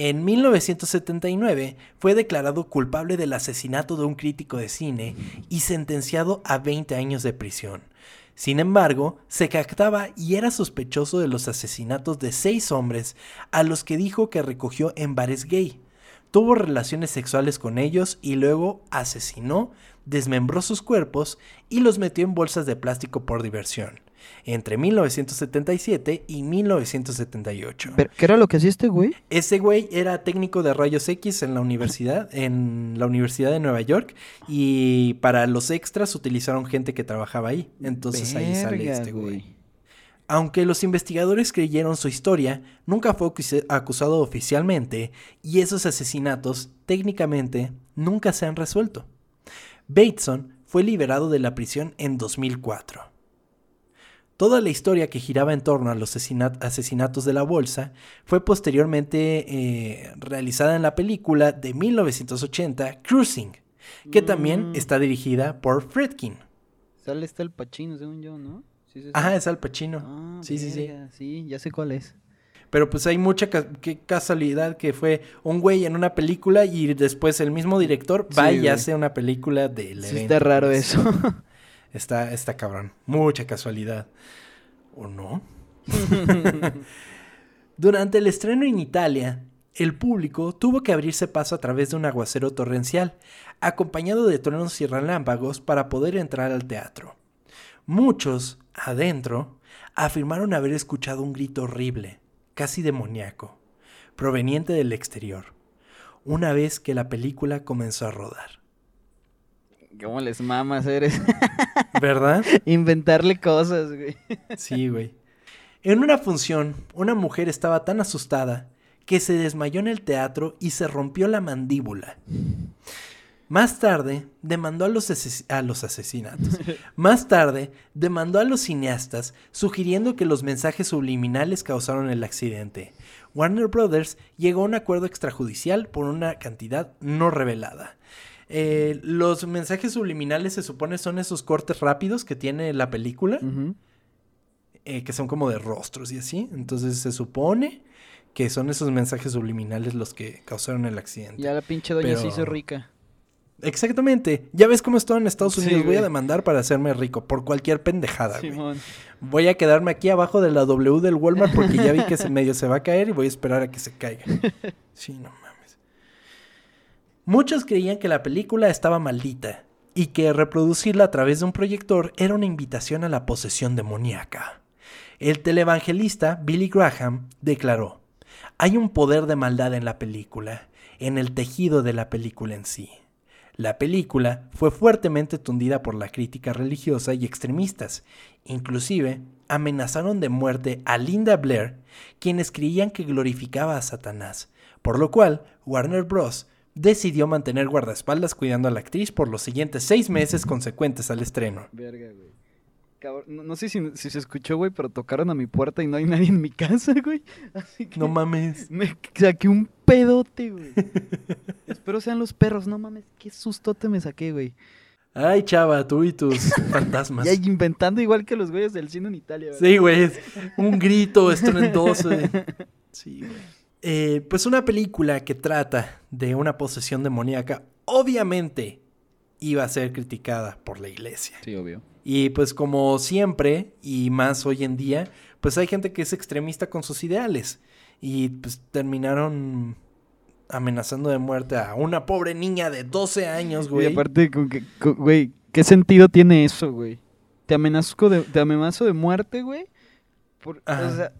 [SPEAKER 1] En 1979 fue declarado culpable del asesinato de un crítico de cine y sentenciado a 20 años de prisión. Sin embargo, se captaba y era sospechoso de los asesinatos de seis hombres a los que dijo que recogió en bares gay. Tuvo relaciones sexuales con ellos y luego asesinó, desmembró sus cuerpos y los metió en bolsas de plástico por diversión entre 1977 y 1978.
[SPEAKER 2] ¿Pero qué era lo que hacía este güey?
[SPEAKER 1] Ese güey era técnico de rayos X en la universidad, en la Universidad de Nueva York, y para los extras utilizaron gente que trabajaba ahí. Entonces ahí sale este güey. Aunque los investigadores creyeron su historia, nunca fue acusado oficialmente y esos asesinatos técnicamente nunca se han resuelto. Bateson fue liberado de la prisión en 2004. Toda la historia que giraba en torno a los asesinatos de la bolsa fue posteriormente eh, realizada en la película de 1980 Cruising, que también mm. está dirigida por Fredkin.
[SPEAKER 2] Sale está el Pacino, según yo, ¿no?
[SPEAKER 1] Sí, sí, Ajá, es Al Pacino. Ah, sí, sí, sí.
[SPEAKER 2] Sí, ya sé cuál es.
[SPEAKER 1] Pero pues hay mucha casualidad que fue un güey en una película y después el mismo director va y hace una película del
[SPEAKER 2] sí, Está raro eso.
[SPEAKER 1] Está, está cabrón. Mucha casualidad. ¿O no? Durante el estreno en Italia, el público tuvo que abrirse paso a través de un aguacero torrencial, acompañado de truenos y relámpagos para poder entrar al teatro. Muchos, adentro, afirmaron haber escuchado un grito horrible, casi demoníaco, proveniente del exterior, una vez que la película comenzó a rodar.
[SPEAKER 2] ¿Cómo les mamas eres?
[SPEAKER 1] ¿Verdad?
[SPEAKER 2] Inventarle cosas, güey.
[SPEAKER 1] Sí, güey. En una función, una mujer estaba tan asustada que se desmayó en el teatro y se rompió la mandíbula. Más tarde, demandó a los, a los asesinatos. Más tarde, demandó a los cineastas, sugiriendo que los mensajes subliminales causaron el accidente. Warner Brothers llegó a un acuerdo extrajudicial por una cantidad no revelada. Eh, los mensajes subliminales se supone son esos cortes rápidos que tiene la película, eh, que son como de rostros y así. Entonces se supone que son esos mensajes subliminales los que causaron el accidente.
[SPEAKER 2] Ya la pinche doña se hizo rica.
[SPEAKER 1] Exactamente. Ya ves cómo estoy en Estados Unidos. voy a demandar para hacerme rico por cualquier pendejada. Voy a quedarme aquí abajo de la W del Walmart porque ya vi que ese medio se va a caer y voy a esperar a que se caiga. Sí, no Muchos creían que la película estaba maldita y que reproducirla a través de un proyector era una invitación a la posesión demoníaca. El televangelista Billy Graham declaró, hay un poder de maldad en la película, en el tejido de la película en sí. La película fue fuertemente tundida por la crítica religiosa y extremistas. Inclusive, amenazaron de muerte a Linda Blair, quienes creían que glorificaba a Satanás, por lo cual Warner Bros. Decidió mantener guardaespaldas cuidando a la actriz por los siguientes seis meses consecuentes al estreno.
[SPEAKER 2] Verga, güey. Cabrón, no, no sé si, si se escuchó, güey, pero tocaron a mi puerta y no hay nadie en mi casa, güey. Así que
[SPEAKER 1] No mames.
[SPEAKER 2] me saqué un pedote, güey. Espero sean los perros, no mames. Qué sustote me saqué, güey.
[SPEAKER 1] Ay, chava, tú y tus fantasmas.
[SPEAKER 2] Ya inventando igual que los güeyes del cine en Italia, güey.
[SPEAKER 1] Sí, güey. Un grito estruendoso. Sí, güey. Eh, pues una película que trata de una posesión demoníaca, obviamente iba a ser criticada por la iglesia.
[SPEAKER 2] Sí, obvio.
[SPEAKER 1] Y pues como siempre, y más hoy en día, pues hay gente que es extremista con sus ideales. Y pues terminaron amenazando de muerte a una pobre niña de 12 años, güey.
[SPEAKER 2] Y aparte, con que- con- güey, ¿qué sentido tiene eso, güey? Te amenazo de, te amenazo de muerte, güey. Por- o sea,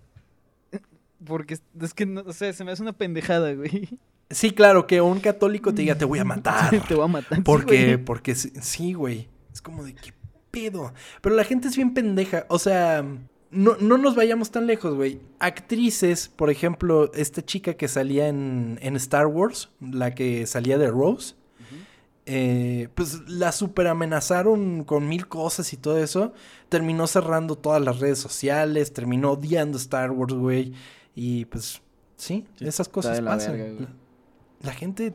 [SPEAKER 2] porque es- que, no, o sea, se me hace una pendejada, güey.
[SPEAKER 1] Sí, claro, que un católico te diga, te voy a matar.
[SPEAKER 2] te voy a matar. sí,
[SPEAKER 1] Porque,
[SPEAKER 2] güey.
[SPEAKER 1] porque sí- sí, güey. Es como de qué pedo. Pero la gente es bien pendeja. O sea, no, no nos vayamos tan lejos, güey. Actrices, por ejemplo, esta chica que salía en, en Star Wars, la que salía de Rose, eh, pues la super amenazaron con mil cosas y todo eso. Terminó cerrando todas las redes sociales, terminó odiando Star Wars, güey. Y pues, sí,
[SPEAKER 2] Sí,
[SPEAKER 1] esas cosas
[SPEAKER 2] la
[SPEAKER 1] pasan.
[SPEAKER 2] verga.
[SPEAKER 1] La- la gente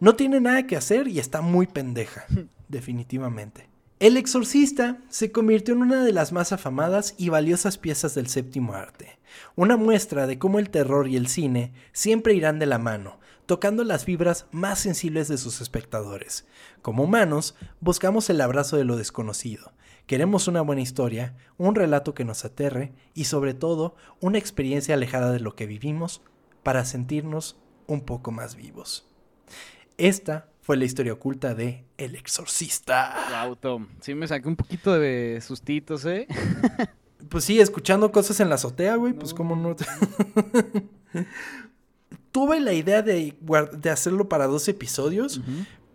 [SPEAKER 1] no tiene nada que hacer y está muy pendeja, definitivamente. El Exorcista se convirtió en una de las más afamadas y valiosas piezas del séptimo arte, una muestra de cómo el terror y el cine siempre irán de la mano, tocando las fibras más sensibles de sus espectadores. Como humanos, buscamos el abrazo de lo desconocido. Queremos una buena historia, un relato que nos aterre y sobre todo una experiencia alejada de lo que vivimos para sentirnos un poco más vivos. Esta fue la historia oculta de El Exorcista.
[SPEAKER 2] Wow, Tom. Sí me saqué un poquito de sustitos, ¿eh?
[SPEAKER 1] Pues sí, escuchando cosas en la azotea, güey, pues cómo no. Tuve la idea de hacerlo para dos episodios,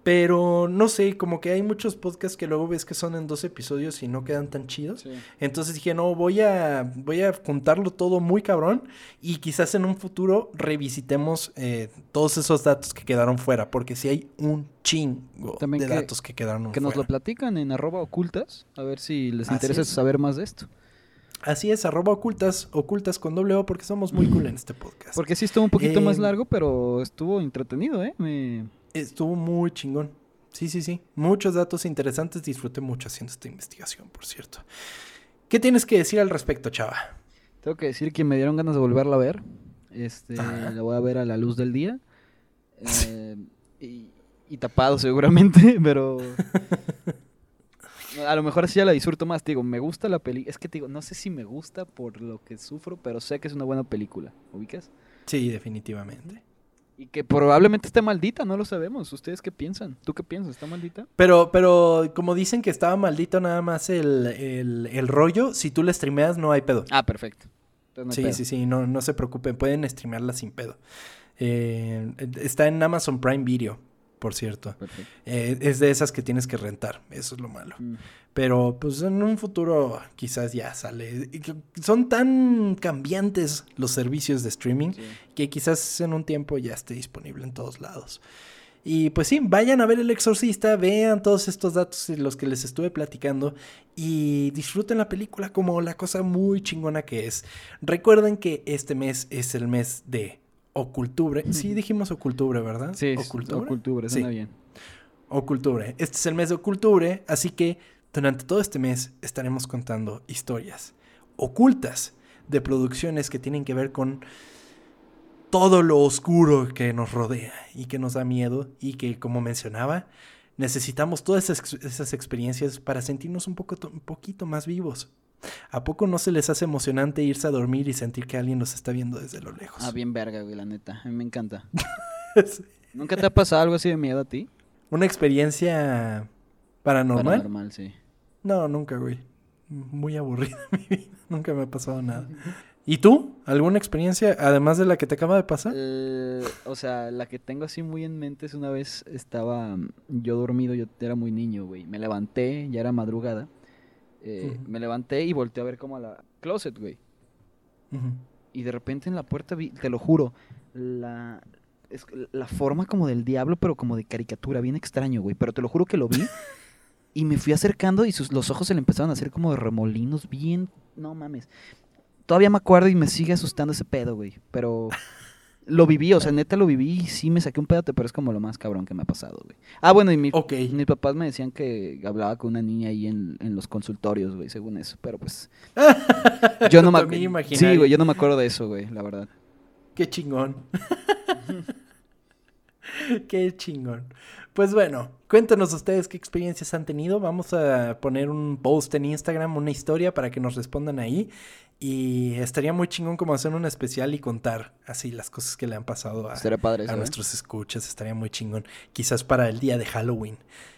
[SPEAKER 1] pero no sé, como que hay muchos podcasts que luego ves que son en dos episodios y no quedan tan chidos.
[SPEAKER 2] Sí.
[SPEAKER 1] Entonces dije, no, voy a, voy a juntarlo todo muy cabrón y quizás en un futuro revisitemos eh, todos esos datos que quedaron fuera, porque sí hay un chingo
[SPEAKER 2] También
[SPEAKER 1] de
[SPEAKER 2] que-
[SPEAKER 1] datos que quedaron
[SPEAKER 2] Que nos lo
[SPEAKER 1] fuera.
[SPEAKER 2] platican en arroba ocultas, a ver si les interesa
[SPEAKER 1] es.
[SPEAKER 2] saber más de esto.
[SPEAKER 1] Así es, arroba ocultas, ocultas con doble O, porque somos muy cool en este podcast.
[SPEAKER 2] Porque sí estuvo un poquito más
[SPEAKER 1] Eh,
[SPEAKER 2] largo, pero estuvo entretenido, ¿eh? Me...
[SPEAKER 1] Estuvo muy chingón. Sí, sí, sí. Muchos datos interesantes. Disfruté mucho haciendo esta investigación, por cierto. ¿Qué tienes que decir al respecto, chava?
[SPEAKER 2] Tengo que decir que me dieron ganas de volverla a ver. Este,
[SPEAKER 1] Ajá.
[SPEAKER 2] la voy a ver a la luz del día. Eh, y, y tapado seguramente, pero... A lo mejor así ya la disfruto más. Te digo, me gusta la película. Es que te digo, no sé si me gusta por lo que sufro, pero sé que es una buena película. ¿Ubicas?
[SPEAKER 1] Sí, definitivamente.
[SPEAKER 2] Y que probablemente esté maldita, no lo sabemos. ¿Ustedes qué piensan? ¿Tú qué piensas? ¿Está maldita?
[SPEAKER 1] Pero, pero como dicen que estaba maldito nada más el, el, el rollo, si tú la streameas no hay pedo.
[SPEAKER 2] Ah, perfecto. No
[SPEAKER 1] sí,
[SPEAKER 2] pedo.
[SPEAKER 1] sí, sí, no, no se preocupen, pueden streamearla sin pedo. Eh, está en Amazon Prime Video, por cierto. Eh, es de esas que tienes que rentar, eso es lo malo.
[SPEAKER 2] Mm.
[SPEAKER 1] Pero pues en un futuro quizás ya sale. Son tan cambiantes los servicios de streaming
[SPEAKER 2] Sí.
[SPEAKER 1] que quizás en un tiempo ya esté disponible en todos lados. Y pues sí, vayan a ver El Exorcista, vean todos estos datos de los que les estuve platicando y disfruten la película como la cosa muy chingona que es. Recuerden que este mes es el mes de Ocultubre. Sí, dijimos Ocultubre, ¿verdad?
[SPEAKER 2] Sí,
[SPEAKER 1] Ocultubre.
[SPEAKER 2] Ocultubre,
[SPEAKER 1] Sí.
[SPEAKER 2] suena bien.
[SPEAKER 1] Ocultubre. Este es el mes de Ocultubre, así que durante todo este mes estaremos contando historias ocultas de producciones que tienen que ver con todo lo oscuro que nos rodea y que nos da miedo y que, como mencionaba, necesitamos todas esas, esas experiencias para sentirnos un, poco, un poquito más vivos. ¿A poco no se les hace emocionante irse a dormir y sentir que alguien los está viendo desde lo lejos?
[SPEAKER 2] Ah, bien verga, güey, la neta. A mí me encanta. ¿Nunca te ha pasado algo así de miedo a ti?
[SPEAKER 1] Una experiencia ¿Paranormal?
[SPEAKER 2] Paranormal, sí.
[SPEAKER 1] No, nunca, güey. Muy aburrida mi vida. Nunca me ha pasado nada. ¿Y tú? ¿Alguna experiencia además de la que te acaba de pasar?
[SPEAKER 2] Eh, o sea, la que tengo así muy en mente es una vez estaba yo dormido, yo era muy niño, güey. Me levanté, ya era madrugada. Eh. Me levanté y volteé a ver como a la closet, güey. Y de repente en la puerta vi, te lo juro, la, es- la forma como del diablo, pero como de caricatura, bien extraño, güey. Pero te lo juro que lo vi. y me fui acercando y sus, los ojos se le empezaron a hacer como de remolinos, bien. No mames. Todavía me acuerdo y me sigue asustando ese pedo, güey. Pero lo viví, o sea, neta lo viví y sí me saqué un pedote, pero es como lo más cabrón que me ha pasado, güey. Ah, bueno, y mi,
[SPEAKER 1] Ok.
[SPEAKER 2] mis papás me decían que hablaba con una niña ahí en, en los consultorios, güey, según eso. Pero pues. Yo no me. Sí, güey, yo no me acuerdo de eso, güey, la verdad.
[SPEAKER 1] Qué chingón. Qué chingón. Pues bueno, cuéntanos ustedes qué experiencias han tenido. Vamos a poner un post en Instagram, una historia para que nos respondan ahí. Y estaría muy chingón como hacer un especial y contar así las cosas que le han pasado a,
[SPEAKER 2] padre
[SPEAKER 1] a
[SPEAKER 2] ¿eh?
[SPEAKER 1] nuestros escuchas. Estaría muy chingón. Quizás para el día de Halloween.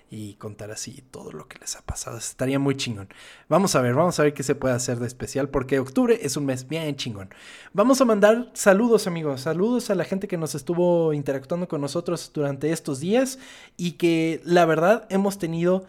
[SPEAKER 1] Y contar así todo lo que les ha pasado. Estaría muy chingón. Vamos a ver, vamos a ver qué se puede hacer de especial. Porque octubre es un mes bien chingón. Vamos a mandar saludos, amigos. Saludos a la gente que nos estuvo interactuando con nosotros durante estos días. Y que la verdad hemos tenido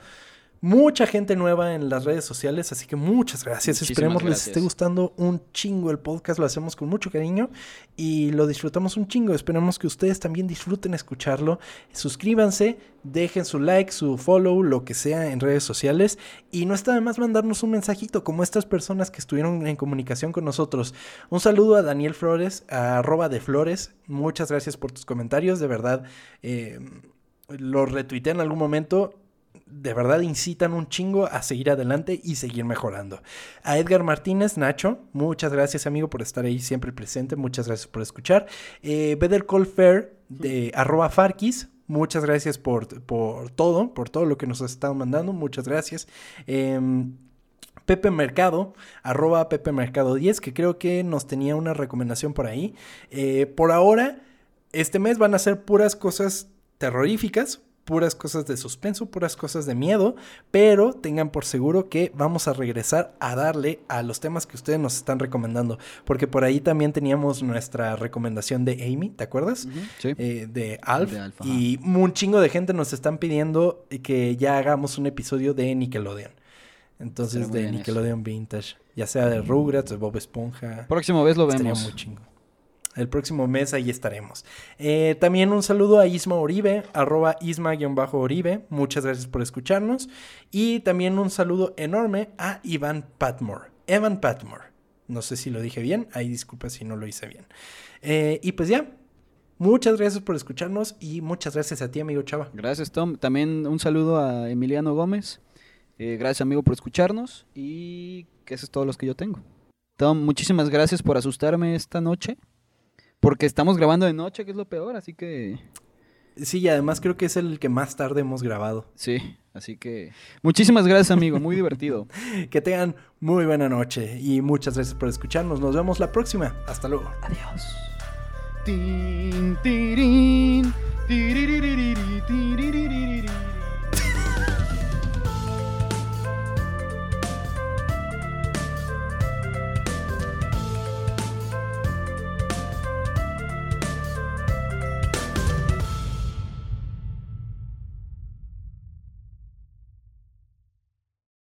[SPEAKER 1] mucha gente nueva en las redes sociales. Así que muchas gracias.
[SPEAKER 2] Muchísimas
[SPEAKER 1] Esperemos les esté gustando un chingo el podcast. Lo hacemos con mucho cariño y lo disfrutamos un chingo. Esperemos que ustedes también disfruten escucharlo. Suscríbanse, dejen su like, su follow, lo que sea en redes sociales. Y no está de más mandarnos un mensajito como estas personas que estuvieron en comunicación con nosotros. Un saludo a Daniel Flores, a arroba de Flores. Muchas gracias por tus comentarios. De verdad, eh, los retuiteé en algún momento de verdad incitan un chingo a seguir adelante y seguir mejorando. A Edgar Martínez, Nacho, muchas gracias amigo por estar ahí siempre presente, muchas gracias por escuchar. Eh, Better Call Fair de arroba Farkis, muchas gracias por, por todo, por todo lo que nos has estado mandando, muchas gracias. Em, Pepe Mercado, arroba Pepe Mercado 10, que creo que nos tenía una recomendación por ahí. Eh, por ahora, este mes van a ser puras cosas terroríficas, puras cosas de suspenso, puras cosas de miedo, pero tengan por seguro que vamos a regresar a darle a los temas que ustedes nos están recomendando, porque por ahí también teníamos nuestra recomendación de Amy, ¿te acuerdas?
[SPEAKER 2] Sí.
[SPEAKER 1] Eh, de Alf,
[SPEAKER 2] De Alf, ajá.
[SPEAKER 1] y un chingo de gente nos están pidiendo que ya hagamos un episodio de Nickelodeon. Entonces, de
[SPEAKER 2] eso.
[SPEAKER 1] Nickelodeon Vintage, ya sea de Rugrats, de Bob Esponja.
[SPEAKER 2] Próximo vez lo
[SPEAKER 1] Estaría
[SPEAKER 2] vemos.
[SPEAKER 1] muy chingo. El próximo mes ahí estaremos. Eh, también un saludo a Isma Oribe, arroba Isma-Oribe. Muchas gracias por escucharnos. Y también un saludo enorme a Iván Patmore. Evan Patmore. No sé si lo dije bien. Ahí disculpa si no lo hice bien. Eh, y pues ya. Muchas gracias por escucharnos y muchas gracias a ti, amigo Chava.
[SPEAKER 2] Gracias, Tom. También un saludo a Emiliano Gómez. Eh, gracias, amigo, por escucharnos. Y que eso es todo lo que yo tengo. Tom, muchísimas gracias por asustarme esta noche. Porque estamos grabando de noche, que es lo peor, así que...
[SPEAKER 1] Sí, y además creo que es el que más tarde hemos grabado.
[SPEAKER 2] Sí, así que... Muchísimas gracias, amigo. Muy divertido.
[SPEAKER 1] Que tengan muy buena noche y muchas gracias por escucharnos. Nos vemos la próxima. Hasta luego.
[SPEAKER 2] Adiós. Tin, tiriririri.